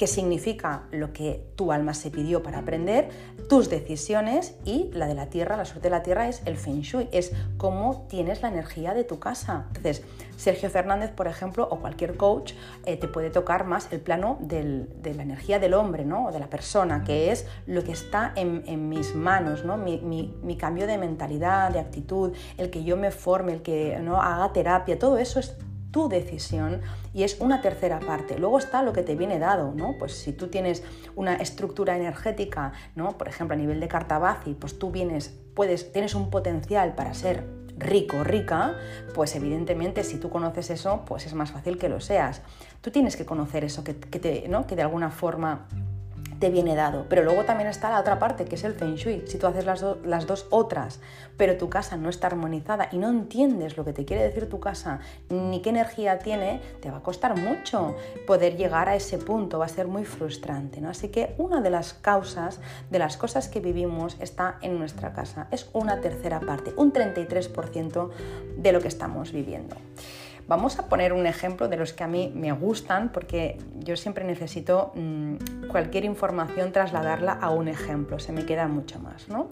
qué significa lo que tu alma se pidió para aprender, tus decisiones y la de la tierra, la suerte de la tierra es el feng shui, es cómo tienes la energía de tu casa. Entonces, Sergio Fernández, por ejemplo, o cualquier coach, eh, te puede tocar más el plano de la energía del hombre, ¿no? O de la persona, que es lo que está en, mis manos, ¿no? Mi, mi, cambio de mentalidad, de actitud, el que yo me forme, el que ¿no? haga terapia, todo eso es tu decisión y es una tercera parte. Luego está lo que te viene dado, ¿no? Pues si tú tienes una estructura energética, ¿no? Por ejemplo, a nivel de Cartabazi, pues tú vienes, puedes, tienes un potencial para ser rico, rica, pues evidentemente si tú conoces eso, pues es más fácil que lo seas. Tú tienes que conocer eso que, que, te, ¿no? que de alguna forma te viene dado. Pero luego también está la otra parte, que es el feng shui. Si tú haces las, las, dos otras, pero tu casa no está armonizada y no entiendes lo que te quiere decir tu casa, ni qué energía tiene, te va a costar mucho poder llegar a ese punto, va a ser muy frustrante. ¿no? Así que una de las causas de las cosas que vivimos está en nuestra casa. Es una tercera parte, un 33% de lo que estamos viviendo. Vamos a poner un ejemplo de los que a mí me gustan porque yo siempre necesito mm, cualquier información trasladarla a un ejemplo, se me queda mucho más, ¿no?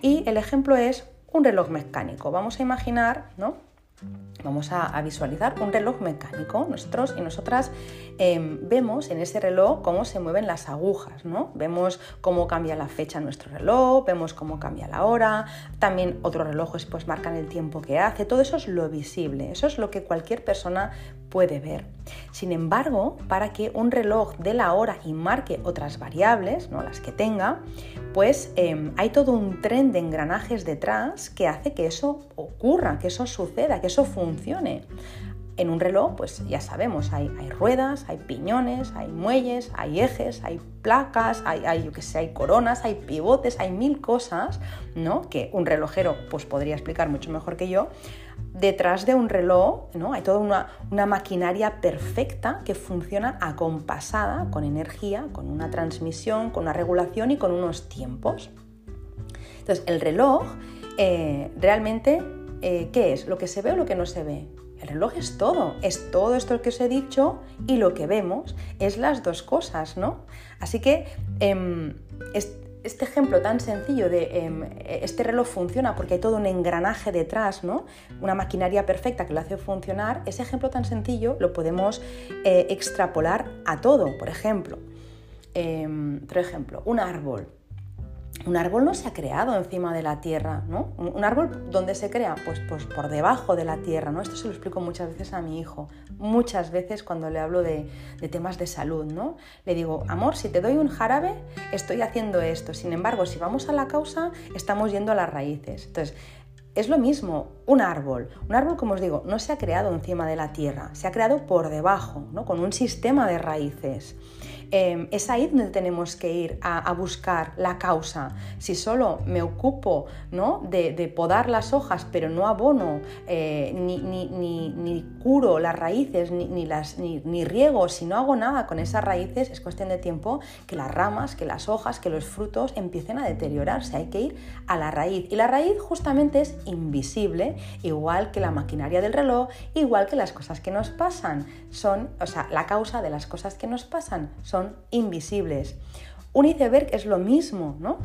Y el ejemplo es un reloj mecánico. Vamos a imaginar, ¿no? Vamos a, visualizar un reloj mecánico. Nosotros y nosotras em, vemos en ese reloj cómo se mueven las agujas, ¿no? Vemos cómo cambia la fecha en nuestro reloj, vemos cómo cambia la hora, también otros relojes pues marcan el tiempo que hace, todo eso es lo visible, eso es lo que cualquier persona puede ver. Sin embargo, para que un reloj dé la hora y marque otras variables, ¿no? las que tenga, pues em, hay todo un tren de engranajes detrás que hace que eso ocurra, que eso suceda, que eso funcione. En un reloj, pues ya sabemos, hay, ruedas, hay piñones, hay muelles, hay ejes, hay placas, hay, que hay coronas, hay pivotes, hay mil cosas, ¿no? Que un relojero pues podría explicar mucho mejor que yo. Detrás de un reloj, ¿no? Hay toda una, una maquinaria perfecta que funciona acompasada con energía, con una transmisión, con una regulación y con unos tiempos. Entonces, el reloj eh, realmente, eh, ¿qué es? ¿Lo que se ve o lo que no se ve? El reloj es todo, es todo esto que os he dicho y lo que vemos es las dos cosas, ¿no? Así que em, este ejemplo tan sencillo de em, este reloj funciona porque hay todo un engranaje detrás, ¿no? Una maquinaria perfecta que lo hace funcionar, ese ejemplo tan sencillo lo podemos eh, extrapolar a todo. Por ejemplo, em, por ejemplo, un árbol un árbol no se ha creado encima de la tierra, ¿no? Un árbol, ¿dónde se crea? Pues, pues por debajo de la tierra, ¿no? Esto se lo explico muchas veces a mi hijo, muchas veces cuando le hablo de, temas de salud, ¿no? Le digo, amor, si te doy un jarabe, estoy haciendo esto. Sin embargo, si vamos a la causa, estamos yendo a las raíces. Entonces, es lo mismo, un árbol. Un árbol, como os digo, no se ha creado encima de la tierra, se ha creado por debajo, ¿no? con un sistema de raíces. Em, es ahí donde tenemos que ir a, buscar la causa. Si solo me ocupo ¿no? de, podar las hojas, pero no abono, eh, ni, curo las raíces, ni, las, ni, riego, si no hago nada con esas raíces, es cuestión de tiempo que las ramas, que las hojas, que los frutos empiecen a deteriorarse. Hay que ir a la raíz. Y la raíz justamente es invisible, igual que la maquinaria del reloj, igual que las cosas que nos pasan. Son, o sea, la causa de las cosas que nos pasan son invisibles. Un iceberg es lo mismo, ¿no?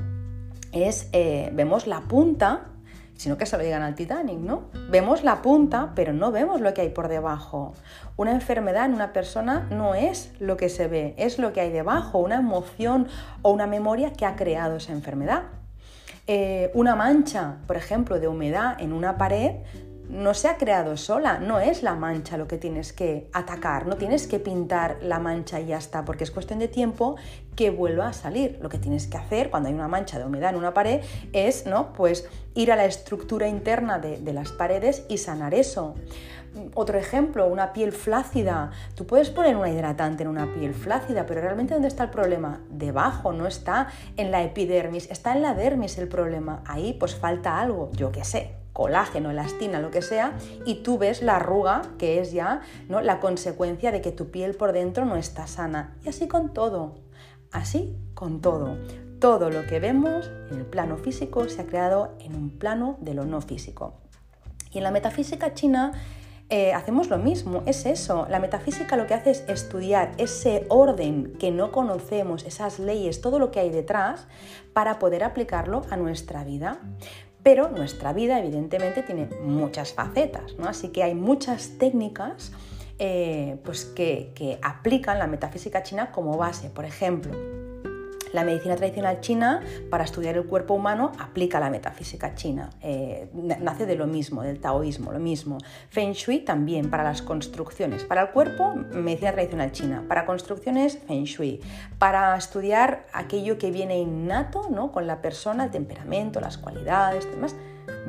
Es, eh, vemos la punta, sino que se lo digan al Titanic, ¿no? Vemos la punta, pero no vemos lo que hay por debajo. Una enfermedad en una persona no es lo que se ve, es lo que hay debajo, una emoción o una memoria que ha creado esa enfermedad. Eh, una mancha, por ejemplo, de humedad en una pared no se ha creado sola, no es la mancha lo que tienes que atacar, no tienes que pintar la mancha y ya está, porque es cuestión de tiempo que vuelva a salir. Lo que tienes que hacer cuando hay una mancha de humedad en una pared es, ¿no? Pues ir a la estructura interna de, de las paredes y sanar eso. Otro ejemplo, una piel flácida. Tú puedes poner una hidratante en una piel flácida, pero realmente ¿dónde está el problema? Debajo, no está en la epidermis, está en la dermis el problema. Ahí pues falta algo, yo qué sé, colágeno, elastina, lo que sea, y tú ves la arruga, que es ya ¿no? la consecuencia de que tu piel por dentro no está sana. Y así con todo, así con todo. Todo lo que vemos en el plano físico se ha creado en un plano de lo no físico. Y en la metafísica china eh, hacemos lo mismo, es eso. La metafísica lo que hace es estudiar ese orden que no conocemos, esas leyes, todo lo que hay detrás, para poder aplicarlo a nuestra vida. Pero nuestra vida evidentemente tiene muchas facetas, ¿no? así que hay muchas técnicas eh, pues que, que aplican la metafísica china como base. Por ejemplo, la medicina tradicional china, para estudiar el cuerpo humano, aplica la metafísica china. Eh, nace de lo mismo, del taoísmo, lo mismo. Feng Shui también, para las construcciones. Para el cuerpo, medicina tradicional china. Para construcciones, Feng Shui. Para estudiar aquello que viene innato ¿no? con la persona, el temperamento, las cualidades, demás.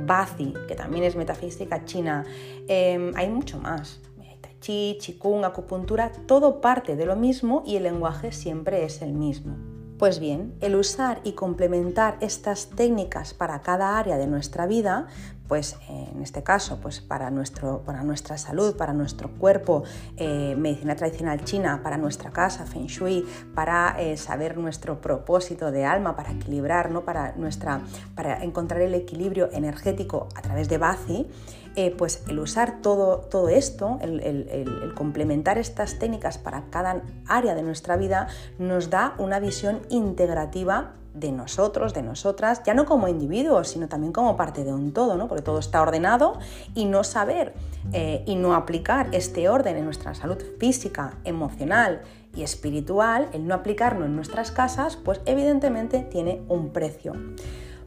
Bazi, que también es metafísica china. Em, hay mucho más. Tai Chi, Qigong, acupuntura, todo parte de lo mismo y el lenguaje siempre es el mismo. Pues bien, el usar y complementar estas técnicas para cada área de nuestra vida, pues en este caso, pues para, nuestro, para nuestra salud, para nuestro cuerpo, eh, medicina tradicional china, para nuestra casa, feng shui, para eh, saber nuestro propósito de alma, para equilibrar, ¿no? para, nuestra, para encontrar el equilibrio energético a través de Bazi, eh, pues el usar todo, todo esto, el, complementar estas técnicas para cada área de nuestra vida, nos da una visión integrativa de nosotros, de nosotras, ya no como individuos, sino también como parte de un todo, ¿no? porque todo está ordenado y no saber eh, y no aplicar este orden en nuestra salud física, emocional y espiritual, el no aplicarlo en nuestras casas, pues evidentemente tiene un precio.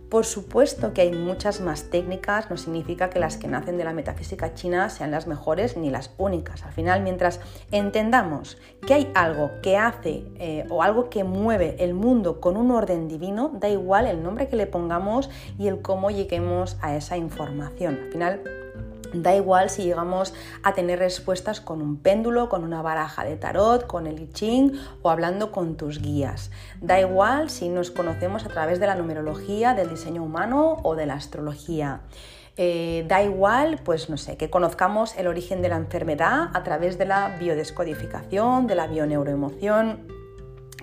Por supuesto que hay muchas más técnicas, no significa que las que nacen de la metafísica china sean las mejores ni las únicas. Al final, mientras entendamos que hay algo que hace eh, o algo que mueve el mundo con un orden divino, da igual el nombre que le pongamos y el cómo lleguemos a esa información. Al final, Da igual si llegamos a tener respuestas con un péndulo, con una baraja de tarot, con el I Ching o hablando con tus guías. Da igual si nos conocemos a través de la numerología, del diseño humano o de la astrología. Eh, da igual, pues no sé, que conozcamos el origen de la enfermedad a través de la biodescodificación, de la bioneuroemoción,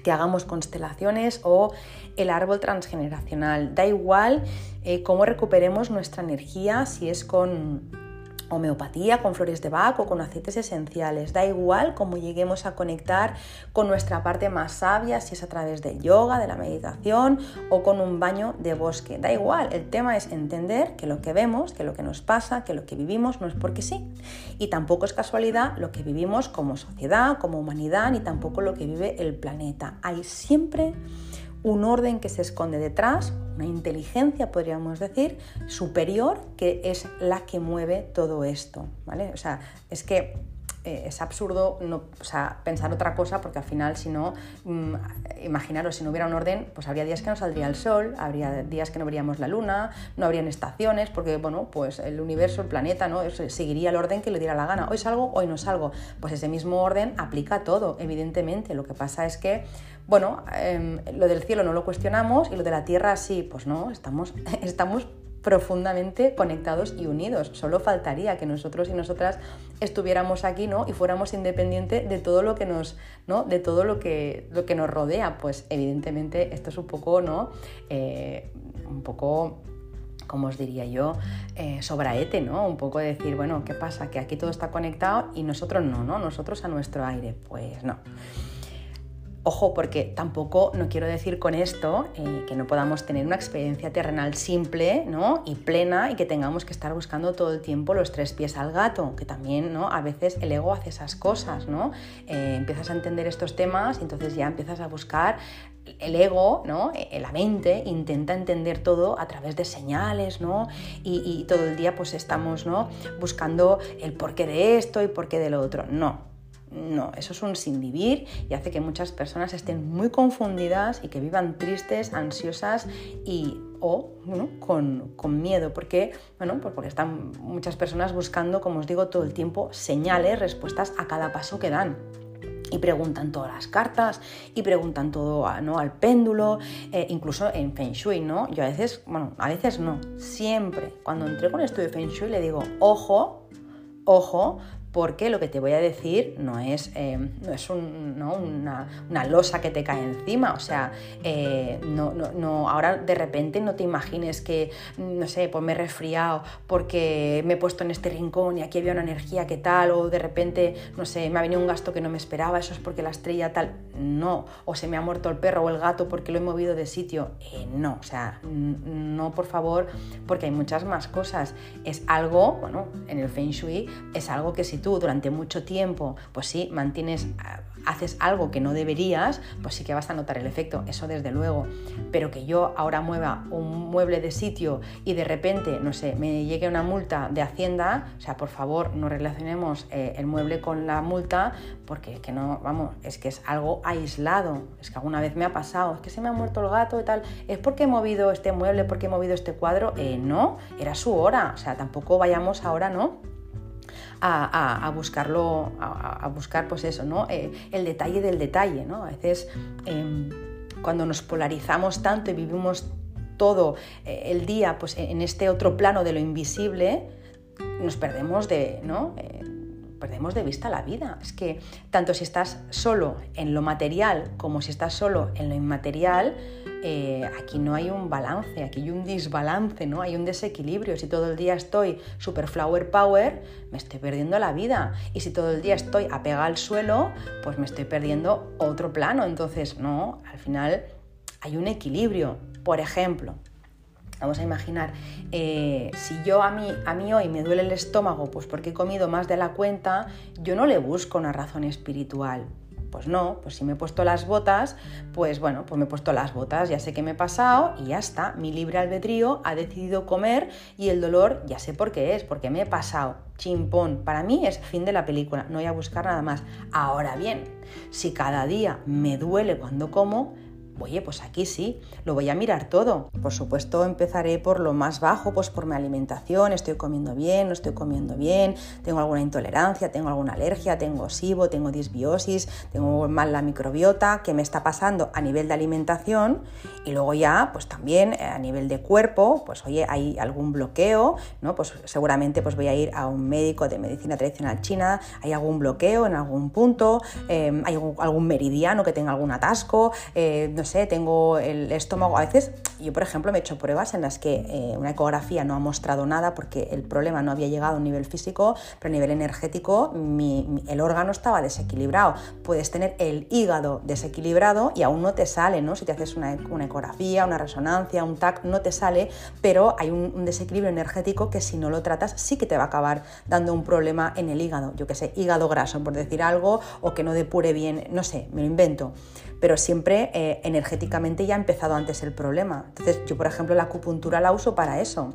que hagamos constelaciones o el árbol transgeneracional. Da igual eh, cómo recuperemos nuestra energía, si es con homeopatía, con flores de Bach o con aceites esenciales. Da igual cómo lleguemos a conectar con nuestra parte más sabia, si es a través del yoga, de la meditación o con un baño de bosque. Da igual, el tema es entender que lo que vemos, que lo que nos pasa, que lo que vivimos no es porque sí. Y tampoco es casualidad lo que vivimos como sociedad, como humanidad, ni tampoco lo que vive el planeta. Hay siempre un orden que se esconde detrás, una inteligencia, podríamos decir, superior, que es la que mueve todo esto, ¿vale? O sea, es que eh, es absurdo no, pensar otra cosa porque al final, si no, mm, imaginaros, si no hubiera un orden, pues habría días que no saldría el sol, habría días que no veríamos la luna, no habrían estaciones, porque bueno, pues el universo, el planeta, ¿no? seguiría el orden que le diera la gana. Hoy salgo, hoy no salgo. Pues ese mismo orden aplica a todo, evidentemente. Lo que pasa es que bueno, em, lo del cielo no lo cuestionamos y lo de la tierra sí, pues no, estamos, estamos profundamente conectados y unidos. Solo faltaría que nosotros y nosotras estuviéramos aquí, ¿no? Y fuéramos independientes de todo lo que nos, ¿no? De todo lo que, lo que nos rodea. Pues evidentemente esto es un poco, ¿no? Eh, un poco como os diría yo, eh, sobraete, ¿no? Un poco decir, bueno, ¿qué pasa? Que aquí todo está conectado y nosotros no, ¿no? Nosotros a nuestro aire. Pues no. Ojo, porque tampoco no quiero decir con esto eh, que no podamos tener una experiencia terrenal simple ¿no? y plena y que tengamos que estar buscando todo el tiempo los tres pies al gato, que también ¿no? a veces el ego hace esas cosas, ¿no? Eh, empiezas a entender estos temas y entonces ya empiezas a buscar el ego, ¿no? Eh, la mente intenta entender todo a través de señales, ¿no? Y, todo el día pues estamos, ¿no? Buscando el porqué de esto y porqué de lo otro. No, no, eso es un sin vivir y hace que muchas personas estén muy confundidas y que vivan tristes, ansiosas y o con, miedo, porque, bueno, pues porque están muchas personas buscando, como os digo, todo el tiempo señales, respuestas a cada paso que dan y preguntan todas las cartas y preguntan todo ¿no? al péndulo, eh, incluso en Feng Shui, ¿no? Yo a veces, bueno, a veces no, siempre cuando entrego un estudio de Feng Shui le digo, ojo, ojo, porque lo que te voy a decir no es, eh, no es una, losa que te cae encima, o sea, eh, no, no, ahora de repente no te imagines que, no sé, pues me he resfriado porque me he puesto en este rincón y aquí había una energía que tal, o de repente, no sé, me ha venido un gasto que no me esperaba, eso es porque la estrella tal, no, o se me ha muerto el perro o el gato porque lo he movido de sitio, eh, no, o sea, no, por favor, porque hay muchas más cosas, es algo, bueno, en el Feng Shui es algo que si tú durante mucho tiempo, pues sí, mantienes, haces algo que no deberías, pues sí que vas a notar el efecto, eso desde luego. Pero que yo ahora mueva un mueble de sitio y de repente, no sé, me llegue una multa de Hacienda, o sea, por favor, no relacionemos eh, el mueble con la multa, porque es que no, vamos, es que es algo aislado. Es que alguna vez me ha pasado, es que se me ha muerto el gato y tal, es porque he movido este mueble, porque he movido este cuadro. Eh, no, era su hora, o sea, tampoco vayamos ahora, ¿no? A, buscarlo, a, buscar pues eso, ¿no? Eh, el detalle del detalle. ¿no? A veces em, cuando nos polarizamos tanto y vivimos todo eh, el día pues, en este otro plano de lo invisible, nos perdemos de, ¿no? Eh, perdemos de vista la vida. Es que tanto si estás solo en lo material como si estás solo en lo inmaterial, eh, aquí no hay un balance, aquí hay un desbalance, ¿no? Hay un desequilibrio. Si todo el día estoy super flower power, me estoy perdiendo la vida. Y si todo el día estoy apegada al suelo, pues me estoy perdiendo otro plano. Entonces, no, al final hay un equilibrio. Por ejemplo, Vamos a imaginar, eh, si yo a mí, a mí hoy me duele el estómago, pues porque he comido más de la cuenta, yo no le busco una razón espiritual Pues no, pues si me he puesto las botas, pues bueno, pues me he puesto las botas, ya sé que me he pasado y ya está. Mi libre albedrío ha decidido comer y el dolor ya sé por qué es, porque me he pasado. Chimpón, para mí es fin de la película, no voy a buscar nada más. Ahora bien, si cada día me duele cuando como, Oye, pues aquí sí, lo voy a mirar todo. Por supuesto, empezaré por lo más bajo, pues por mi alimentación, estoy comiendo bien, no estoy comiendo bien, tengo alguna intolerancia, tengo alguna alergia, tengo SIBO, tengo disbiosis, tengo mal la microbiota, ¿qué me está pasando a nivel de alimentación? Y luego ya, pues también eh, a nivel de cuerpo, pues oye, hay algún bloqueo, ¿no? Pues seguramente pues voy a ir a un médico de medicina tradicional china, hay algún bloqueo en algún punto, eh, hay algún, meridiano que tenga algún atasco, eh, sé, tengo el estómago. A veces, yo por ejemplo, me he hecho pruebas en las que eh, una ecografía no ha mostrado nada porque el problema no había llegado a un nivel físico, pero a nivel energético el órgano estaba desequilibrado. Puedes tener el hígado desequilibrado y aún no te sale, ¿no? Si te haces una, ecografía, una resonancia, un TAC, no te sale, pero hay un, un desequilibrio energético que si no lo tratas sí que te va a acabar dando un problema en el hígado. Yo que sé, hígado graso, por decir algo, o que no depure bien, no sé, me lo invento pero siempre eh, energéticamente ya ha empezado antes el problema. Entonces yo, por ejemplo, la acupuntura la uso para eso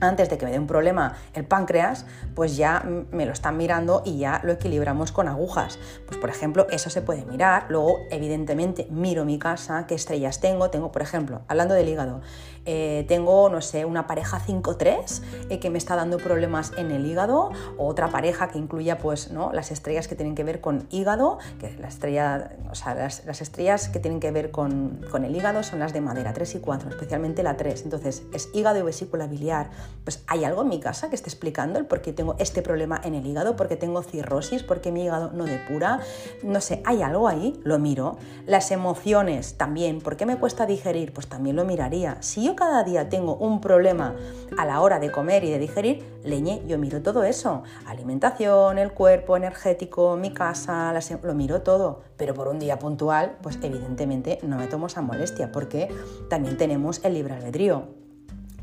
antes de que me dé un problema el páncreas, pues ya me lo están mirando y ya lo equilibramos con agujas. Pues por ejemplo, eso se puede mirar. Luego, evidentemente, miro mi casa, qué estrellas tengo. Tengo, por ejemplo, hablando del hígado, eh, tengo, no sé, una pareja 5-3 eh, que me está dando problemas en el hígado, o otra pareja que incluya, pues, ¿no? las estrellas que tienen que ver con hígado, que la estrella, o sea, las, estrellas que tienen que ver con, con el hígado son las de madera, 3 y 4, especialmente la 3. Entonces, es hígado y vesícula biliar pues hay algo en mi casa que esté explicando el por qué tengo este problema en el hígado, porque tengo cirrosis, porque mi hígado no depura, no sé, hay algo ahí, lo miro. Las emociones también, ¿por qué me cuesta digerir? Pues también lo miraría. Si yo cada día tengo un problema a la hora de comer y de digerir, leñe, yo miro todo eso. Alimentación, el cuerpo energético, mi casa, em, lo miro todo. Pero por un día puntual, pues evidentemente no me tomo esa molestia, porque también tenemos el libre albedrío.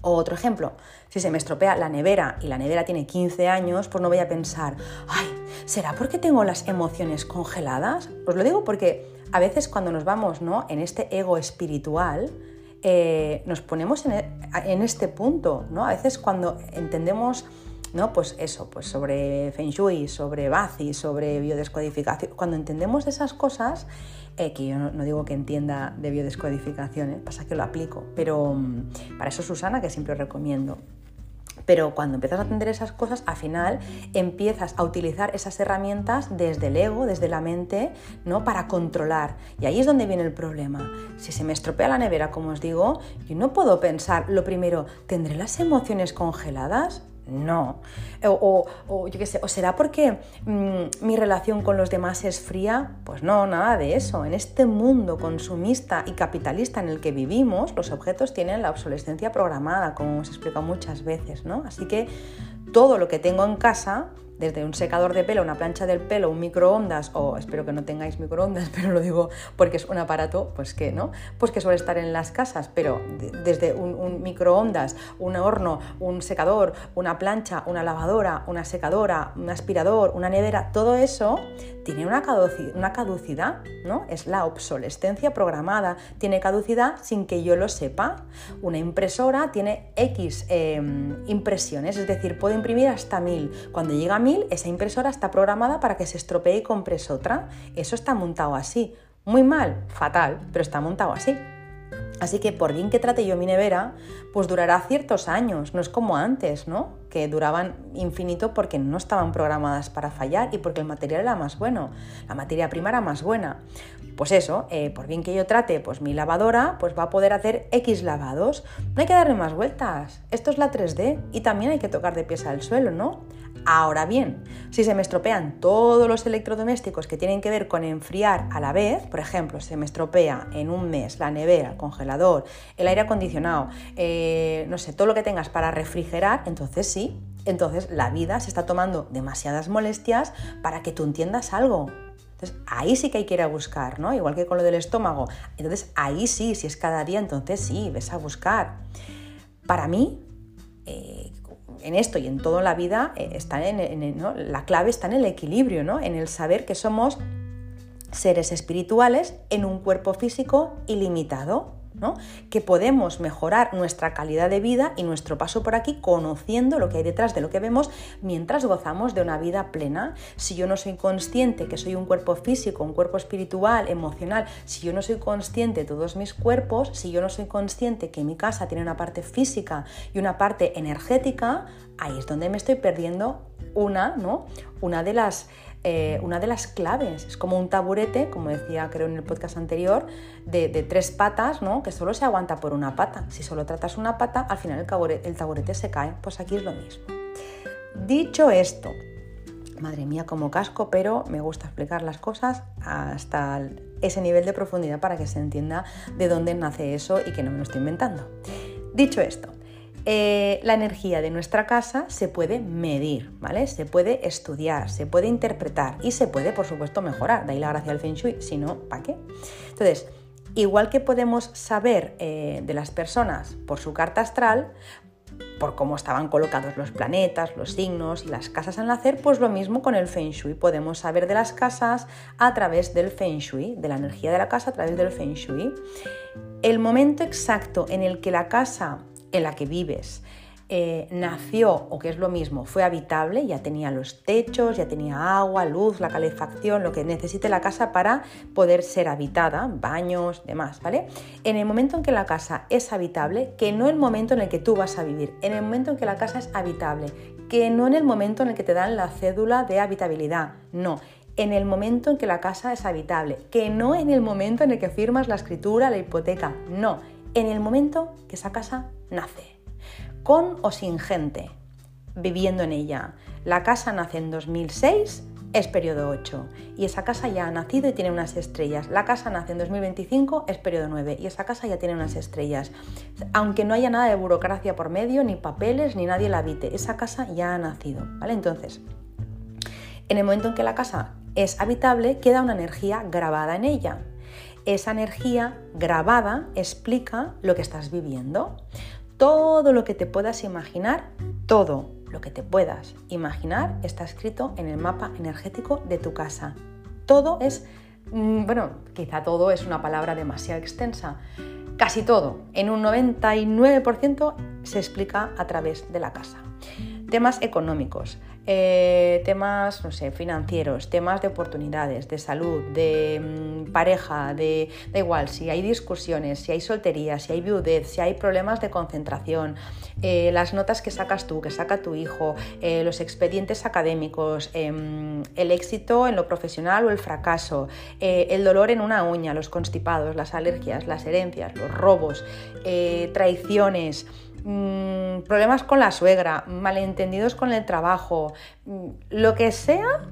Otro ejemplo, si se me estropea la nevera y la nevera tiene 15 años, pues no voy a pensar, ay, ¿será porque tengo las emociones congeladas? Os lo digo porque a veces cuando nos vamos ¿no? en este ego espiritual, eh, nos ponemos en, en, este punto, ¿no? A veces cuando entendemos, ¿no? Pues eso, pues sobre Feng Shui, sobre Bazi, sobre biodescodificación, cuando entendemos esas cosas, eh, que yo no, digo que entienda de biodescodificación, ¿eh? pasa que lo aplico, pero mm, para eso Susana, que siempre recomiendo. Pero cuando empiezas a atender esas cosas, al final empiezas a utilizar esas herramientas desde el ego, desde la mente, ¿no? Para controlar. Y ahí es donde viene el problema. Si se me estropea la nevera, como os digo, yo no puedo pensar, lo primero, ¿tendré las emociones congeladas? No. O, yo qué sé, o será porque mm, mi relación con los demás es fría? Pues no, nada de eso. En este mundo consumista y capitalista en el que vivimos, los objetos tienen la obsolescencia programada, como os explicado muchas veces, ¿no? Así que todo lo que tengo en casa desde un secador de pelo, una plancha del pelo, un microondas, o espero que no tengáis microondas, pero lo digo porque es un aparato, pues que no, pues que suele estar en las casas, pero desde un, microondas, un horno, un secador, una plancha, una lavadora, una secadora, un aspirador, una nevera, todo eso tiene una caducidad, ¿no? Es la obsolescencia programada, tiene caducidad sin que yo lo sepa. Una impresora tiene X em, impresiones, es decir, puede imprimir hasta mil. Cuando llega a esa impresora está programada para que se estropee y compres otra. Eso está montado así. Muy mal, fatal, pero está montado así. Así que por bien que trate yo mi nevera, pues durará ciertos años, no es como antes, ¿no? Duraban infinito porque no estaban programadas para fallar y porque el material era más bueno, la materia prima era más buena. Pues eso, eh, por bien que yo trate pues mi lavadora, pues va a poder hacer X lavados. No hay que darle más vueltas. Esto es la 3D y también hay que tocar de pies al suelo, ¿no? Ahora bien, si se me estropean todos los electrodomésticos que tienen que ver con enfriar a la vez, por ejemplo, se me estropea en un mes la nevera, el congelador, el aire acondicionado, eh, no sé, todo lo que tengas para refrigerar, entonces sí, entonces la vida se está tomando demasiadas molestias para que tú entiendas algo. Entonces ahí sí que hay que ir a buscar, ¿no? Igual que con lo del estómago. Entonces ahí sí, si es cada día, entonces sí, ves a buscar. Para mí, eh, en esto y en toda la vida, eh, está en, la clave está en el equilibrio, ¿no? en el saber que somos seres espirituales en un cuerpo físico ilimitado. Que podemos mejorar nuestra calidad de vida y nuestro paso por aquí conociendo lo que hay detrás de lo que vemos mientras gozamos de una vida plena. Si yo no soy consciente que soy un cuerpo físico, un cuerpo espiritual, emocional, si yo no soy consciente de todos mis cuerpos, si yo no soy consciente que mi casa tiene una parte física y una parte energética, ahí es donde me estoy perdiendo una, ¿no? Una de las eh, una de las claves. Es como un taburete, como decía creo en el podcast anterior, de, tres patas, ¿no? que solo se aguanta por una pata. Si solo tratas una pata, al final el, el taburete se cae. Pues aquí es lo mismo. Dicho esto, madre mía, como casco, pero me gusta explicar las cosas hasta ese nivel de profundidad para que se entienda de dónde nace eso y que no me lo estoy inventando. Dicho esto, eh, la energía de nuestra casa se puede medir, ¿vale? Se puede estudiar, se puede interpretar y se puede, por supuesto, mejorar. De ahí la gracia del Feng Shui, si no, ¿para qué? Entonces, igual que podemos saber eh, de las personas por su carta astral, por cómo estaban colocados los planetas, los signos y las casas al nacer, pues lo mismo con el Feng Shui. Podemos saber de las casas a través del Feng Shui, de la energía de la casa a través del Feng Shui. El momento exacto en el que la casa en la que vives. Eh, nació, o que es lo mismo, fue habitable, ya tenía los techos, ya tenía agua, luz, la calefacción, lo que necesite la casa para poder ser habitada, baños, demás, ¿vale? En el momento en que la casa es habitable, que no el momento en el que tú vas a vivir, en el momento en que la casa es habitable, que no en el momento en el que te dan la cédula de habitabilidad, no, en el momento en que la casa es habitable, que no en el momento en el que firmas la escritura, la hipoteca, no, en el momento que esa casa nace, con o sin gente viviendo en ella. La casa nace en 2006, es periodo 8 y esa casa ya ha nacido y tiene unas estrellas. La casa nace en 2025, es periodo 9 y esa casa ya tiene unas estrellas. Aunque no haya nada de burocracia por medio, ni papeles, ni nadie la habite, esa casa ya ha nacido, ¿vale? Entonces, en el momento en que la casa es habitable, queda una energía grabada en ella esa energía grabada explica lo que estás viviendo. Todo lo que te puedas imaginar, todo lo que te puedas imaginar está escrito en el mapa energético de tu casa. Todo es, mm, bueno, quizá todo es una palabra demasiado extensa. Casi todo, en un 99% se explica a través de la casa. Temas económicos, eh, temas, no sé, financieros, temas de oportunidades, de salud, de mm, pareja, de, da igual, si hay discusiones, si hay soltería, si hay viudez, si hay problemas de concentración, eh, las notas que sacas tú, que saca tu hijo, eh, los expedientes académicos, em, el éxito en lo profesional o el fracaso, el dolor en una uña, los constipados, las alergias, las herencias, los robos, traiciones, Mm, problemas con la suegra, malentendidos con el trabajo, mm, lo que sea,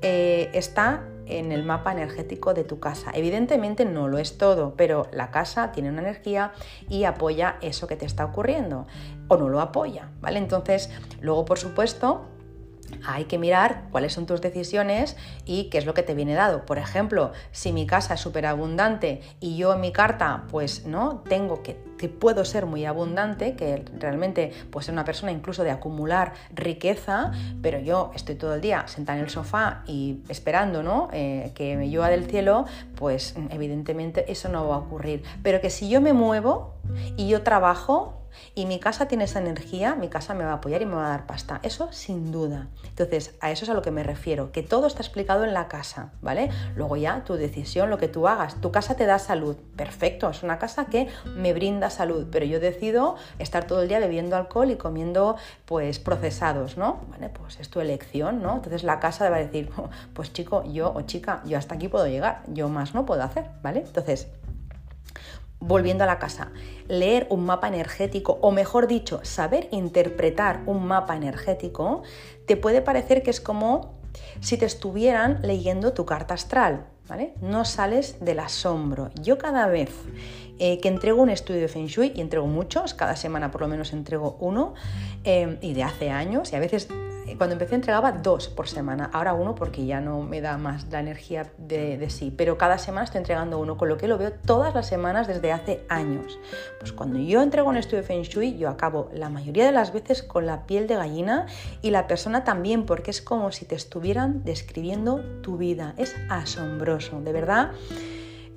eh, está en el mapa energético de tu casa. Evidentemente no lo es todo, pero la casa tiene una energía y apoya eso que te está ocurriendo o no lo apoya, ¿vale? Entonces, luego por supuesto, hay que mirar cuáles son tus decisiones y qué es lo que te viene dado. Por ejemplo, si mi casa es súper abundante y yo en mi carta, pues no, tengo que, puedo ser muy abundante, que realmente puedo ser una persona incluso de acumular riqueza, pero yo estoy todo el día sentada en el sofá y esperando ¿no? Eh, que me llueva del cielo, pues evidentemente eso no va a ocurrir. Pero que si yo me muevo y yo trabajo, y mi casa tiene esa energía, mi casa me va a apoyar y me va a dar pasta. Eso sin duda. Entonces, a eso es a lo que me refiero, que todo está explicado en la casa, ¿vale? Luego ya tu decisión, lo que tú hagas. Tu casa te da salud, perfecto, es una casa que me brinda salud, pero yo decido estar todo el día bebiendo alcohol y comiendo pues procesados, ¿no? Vale, pues es tu elección, ¿no? Entonces la casa va a decir, oh, pues chico, yo o chica, yo hasta aquí puedo llegar, yo más no puedo hacer, ¿vale? Entonces, volviendo a la casa, leer un mapa energético, o mejor dicho, saber interpretar un mapa energético, te puede parecer que es como si te estuvieran leyendo tu carta astral, ¿vale? No sales del asombro. Yo cada vez eh, que entrego un estudio de Feng Shui, y entrego muchos, cada semana por lo menos entrego uno, eh, y de hace años, y a veces cuando empecé entregaba dos por semana, ahora uno porque ya no me da más la energía de, sí, pero cada semana estoy entregando uno, con lo que lo veo todas las semanas desde hace años. Pues cuando yo entrego un estudio de Feng Shui, yo acabo la mayoría de las veces con la piel de gallina y la persona también, porque es como si te estuvieran describiendo tu vida. Es asombroso, de verdad.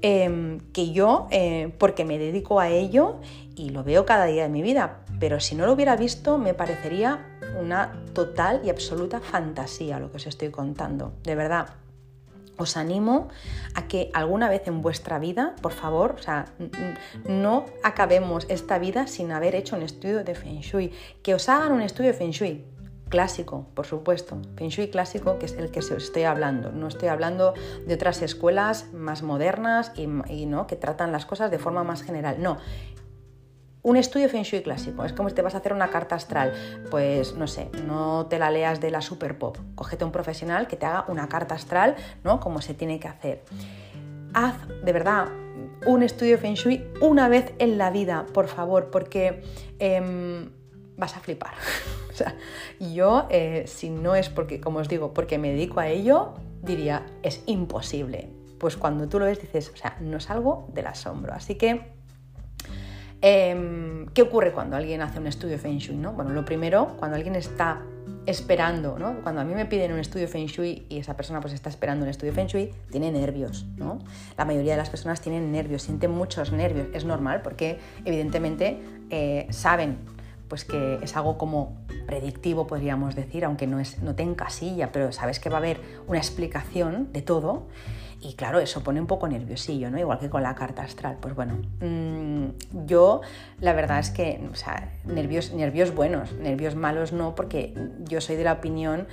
Em, que yo, eh, porque me dedico a ello y lo veo cada día de mi vida, pero si no lo hubiera visto me parecería una total y absoluta fantasía lo que os estoy contando, de verdad. Os animo a que alguna vez en vuestra vida, por favor, o sea, no acabemos esta vida sin haber hecho un estudio de Feng Shui. Que os hagan un estudio de Feng Shui, clásico, por supuesto, Feng Shui clásico, que es el que os estoy hablando. No estoy hablando de otras escuelas más modernas y, ¿no? que tratan las cosas de forma más general. No, un estudio Feng Shui clásico, es como si te vas a hacer una carta astral, pues no sé, no te la leas de la super pop, cógete un profesional que te haga una carta astral, ¿no? Como se tiene que hacer. Haz de verdad un estudio Feng Shui una vez en la vida, por favor, porque em, vas a flipar. o sea, yo, eh, si no es porque, como os digo, porque me dedico a ello, diría, es imposible. Pues cuando tú lo ves dices, o sea, no es algo del asombro. Así que Em, ¿Qué ocurre cuando alguien hace un estudio Feng Shui? ¿no? Bueno, lo primero, cuando alguien está esperando, ¿no? cuando a mí me piden un estudio Feng Shui y esa persona pues está esperando un estudio Feng Shui, tiene nervios. ¿no? La mayoría de las personas tienen nervios, sienten muchos nervios. Es normal porque evidentemente eh, saben pues que es algo como predictivo, podríamos decir, aunque no, es, no te encasilla, pero sabes que va a haber una explicación de todo y claro, eso pone un poco nerviosillo, ¿no? Igual que con la carta astral. Pues bueno, mm, yo la verdad es que, o sea, nervios, nervios buenos, nervios malos no, porque yo soy de la opinión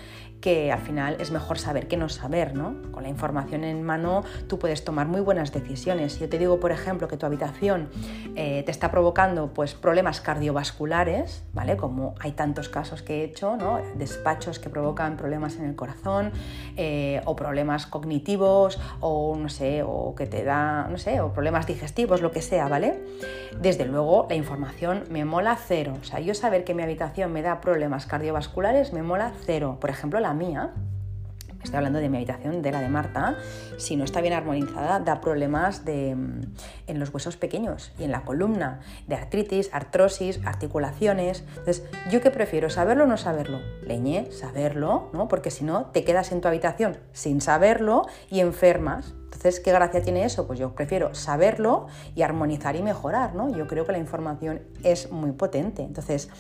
que al final es mejor saber que no saber, ¿no? Con la información en mano tú puedes tomar muy buenas decisiones. Yo te digo, por ejemplo, que tu habitación eh, te está provocando pues, problemas cardiovasculares, ¿vale? Como hay tantos casos que he hecho, ¿no? Despachos que provocan problemas en el corazón eh, o problemas cognitivos o no sé, o que te da, no sé, o problemas digestivos, lo que sea, ¿vale? Desde luego la información me mola cero. O sea, yo saber que mi habitación me da problemas cardiovasculares me mola cero. Por ejemplo, la mía, estoy hablando de mi habitación, de la de Marta, si no está bien armonizada, da problemas de, mm, en los huesos pequeños y en la columna, de artritis, artrosis, articulaciones. Entonces, ¿yo qué prefiero? ¿Saberlo o no saberlo? Leñé, saberlo, ¿no? Porque si no, te quedas en tu habitación sin saberlo y enfermas. Entonces, ¿qué gracia tiene eso? Pues yo prefiero saberlo y armonizar y mejorar, ¿no? Yo creo que la información es muy potente. Entonces,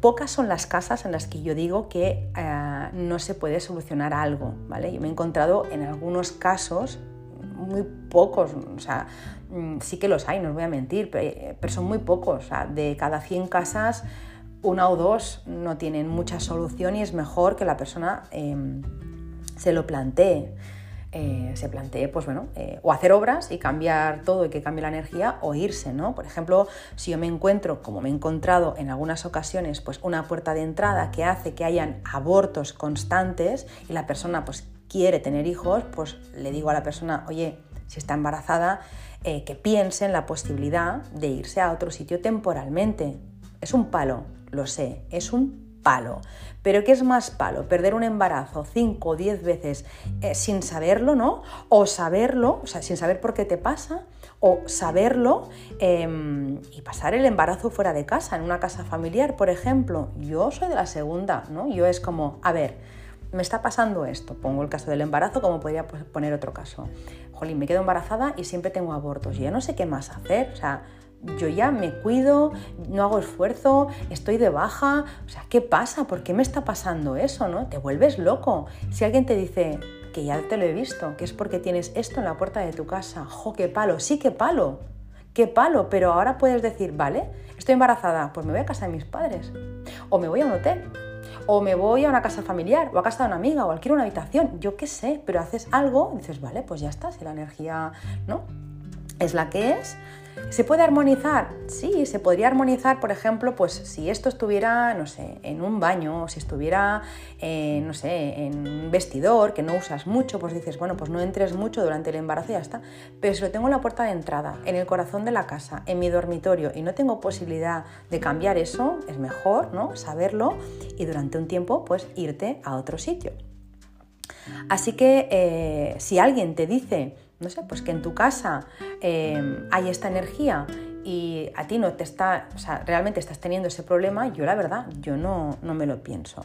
Pocas son las casas en las que yo digo que eh, no se puede solucionar algo, ¿vale? Yo me he encontrado en algunos casos, muy pocos, o sea, mm, sí que los hay, no os voy a mentir, pero, son muy pocos, o sea, de cada 100 casas, una o dos no tienen mucha solución y es mejor que la persona em, se lo plantee. Eh, se plantee, pues bueno, eh, o hacer obras y cambiar todo y que cambie la energía o irse, ¿no? Por ejemplo, si yo me encuentro, como me he encontrado en algunas ocasiones, pues una puerta de entrada que hace que hayan abortos constantes y la persona pues quiere tener hijos, pues le digo a la persona, oye, si está embarazada, eh, que piense en la posibilidad de irse a otro sitio temporalmente. Es un palo, lo sé, es un palo. Pero ¿qué es más palo? Perder un embarazo 5 o 10 veces eh, sin saberlo, ¿no? O saberlo, o sea, sin saber por qué te pasa, o saberlo em, y pasar el embarazo fuera de casa, en una casa familiar, por ejemplo. Yo soy de la segunda, ¿no? Yo es como, a ver, me está pasando esto. Pongo el caso del embarazo como podría poner otro caso. Jolín, me quedo embarazada y siempre tengo abortos. Y ya no sé qué más hacer. O sea, yo ya me cuido, no hago esfuerzo, estoy de baja, o sea, ¿qué pasa? ¿Por qué me está pasando eso? ¿no? Te vuelves loco. Si alguien te dice que ya te lo he visto, que es porque tienes esto en la puerta de tu casa, ¡jo, qué palo! Sí, qué palo, qué palo, pero ahora puedes decir, vale, estoy embarazada, pues me voy a casa de mis padres, o me voy a un hotel, o me voy a una casa familiar, o a casa de una amiga, o alquiler una habitación, yo qué sé, pero haces algo, dices, vale, pues ya está, si la energía, ¿no? es la que es. ¿Se puede armonizar? Sí, se podría armonizar, por ejemplo, pues si esto estuviera, no sé, en un baño, o si estuviera, no sé, en un vestidor que no usas mucho, pues dices, bueno, pues no entres mucho durante el embarazo y ya está. Pero si lo tengo en la puerta de entrada, en el corazón de la casa, en mi dormitorio y no tengo posibilidad de cambiar eso, es mejor, ¿no? Saberlo y durante un tiempo, pues irte a otro sitio. Así que eh, si alguien te dice, no sé, pues que en tu casa em, hay esta energía y a ti no te está, o sea, realmente estás teniendo ese problema, yo la verdad, yo no, no me lo pienso.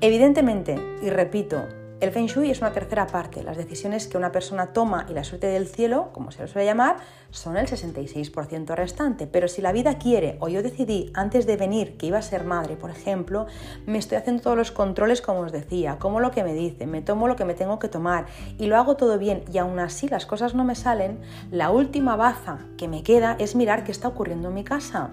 Evidentemente, y repito, el Feng Shui es una tercera parte. Las decisiones que una persona toma y la suerte del cielo, como se lo suele llamar, son el 66% restante. Pero si la vida quiere o yo decidí antes de venir que iba a ser madre, por ejemplo, me estoy haciendo todos los controles como os decía, como lo que me dice, me tomo lo que me tengo que tomar y lo hago todo bien y aún así las cosas no me salen, la última baza que me queda es mirar qué está ocurriendo en mi casa.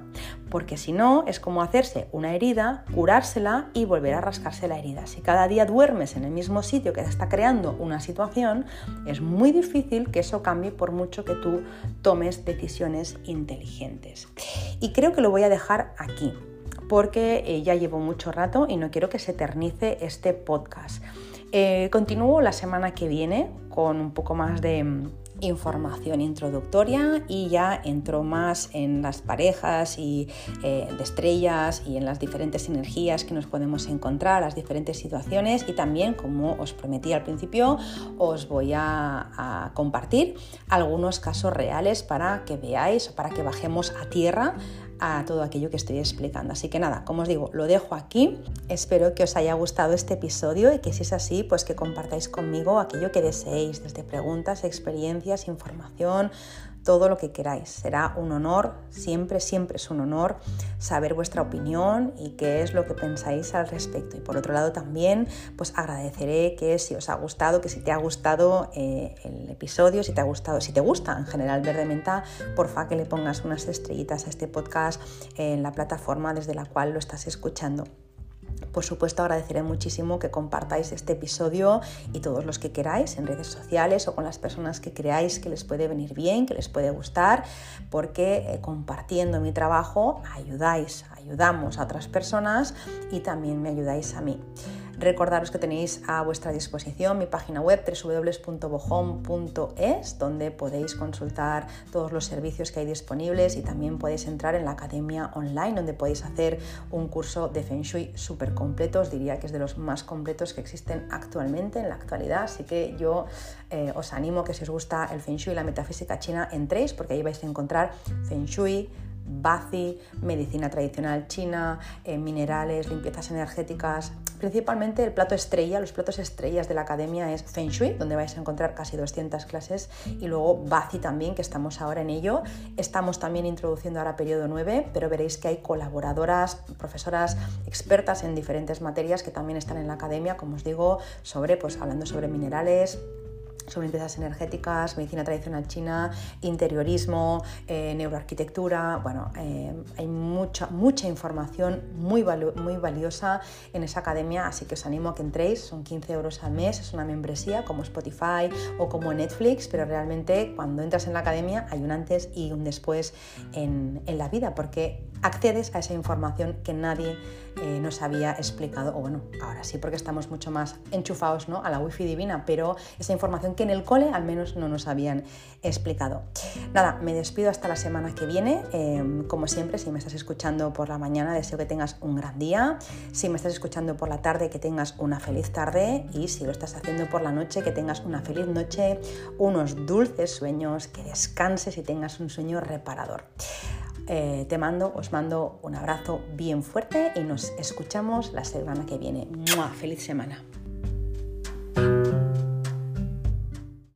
Porque si no, es como hacerse una herida, curársela y volver a rascarse la herida. Si cada día duermes en el mismo sitio, que te está creando una situación, es muy difícil que eso cambie por mucho que tú tomes decisiones inteligentes. Y creo que lo voy a dejar aquí porque eh, ya llevo mucho rato y no quiero que se eternice este podcast. Eh, continúo la semana que viene con un poco más de información introductoria y ya entro más en las parejas y eh, de estrellas y en las diferentes energías que nos podemos encontrar, las diferentes situaciones y también, como os prometí al principio, os voy a, a compartir algunos casos reales para que veáis para que bajemos a tierra a todo aquello que estoy explicando. Así que nada, como os digo, lo dejo aquí. Espero que os haya gustado este episodio y que si es así, pues que compartáis conmigo aquello que deseéis, desde preguntas, experiencias, información, todo lo que queráis. Será un honor, siempre, siempre es un honor saber vuestra opinión y qué es lo que pensáis al respecto. Y por otro lado también, pues agradeceré que si os ha gustado, que si te ha gustado eh, el episodio, si te ha gustado, si te gusta en general Verde Menta, porfa que le pongas unas estrellitas a este podcast en la plataforma desde la cual lo estás escuchando. Por supuesto, agradeceré muchísimo que compartáis este episodio y todos los que queráis en redes sociales o con las personas que creáis que les puede venir bien, que les puede gustar, porque eh, compartiendo mi trabajo ayudáis, ayudamos a otras personas y también me ayudáis a mí. Recordaros que tenéis a vuestra disposición mi página web www.bojón.es, donde podéis consultar todos los servicios que hay disponibles y también podéis entrar en la academia online, donde podéis hacer un curso de Feng Shui súper completo. Os diría que es de los más completos que existen actualmente, en la actualidad. Así que yo eh, os animo que si os gusta el Feng Shui y la metafísica china, entréis, porque ahí vais a encontrar Feng Shui, Bazi, medicina tradicional china, eh, minerales, limpiezas energéticas. Principalmente el plato estrella, los platos estrellas de la academia es Feng Shui, donde vais a encontrar casi 200 clases, y luego Bazi también, que estamos ahora en ello. Estamos también introduciendo ahora periodo 9, pero veréis que hay colaboradoras, profesoras expertas en diferentes materias que también están en la academia, como os digo, sobre, pues hablando sobre minerales, sobre limpiezas energéticas, medicina tradicional china, interiorismo, eh, neuroarquitectura. Bueno, eh, hay mucha, mucha información muy, muy valiosa en esa academia, así que os animo a que entréis. Son 15 euros al mes, es una membresía como Spotify o como Netflix, pero realmente cuando entras en la academia hay un antes y un después en, en la vida, porque accedes a esa información que nadie eh, nos había explicado, o bueno, ahora sí, porque estamos mucho más enchufados ¿no? a la wifi divina, pero esa información que en el cole al menos no nos habían explicado. Nada, me despido hasta la semana que viene. Em, como siempre, si me estás escuchando por la mañana, deseo que tengas un gran día. Si me estás escuchando por la tarde, que tengas una feliz tarde. Y si lo estás haciendo por la noche, que tengas una feliz noche, unos dulces sueños, que descanses y tengas un sueño reparador. Eh, te mando, os mando un abrazo bien fuerte y nos escuchamos la semana que viene. ¡Feliz semana!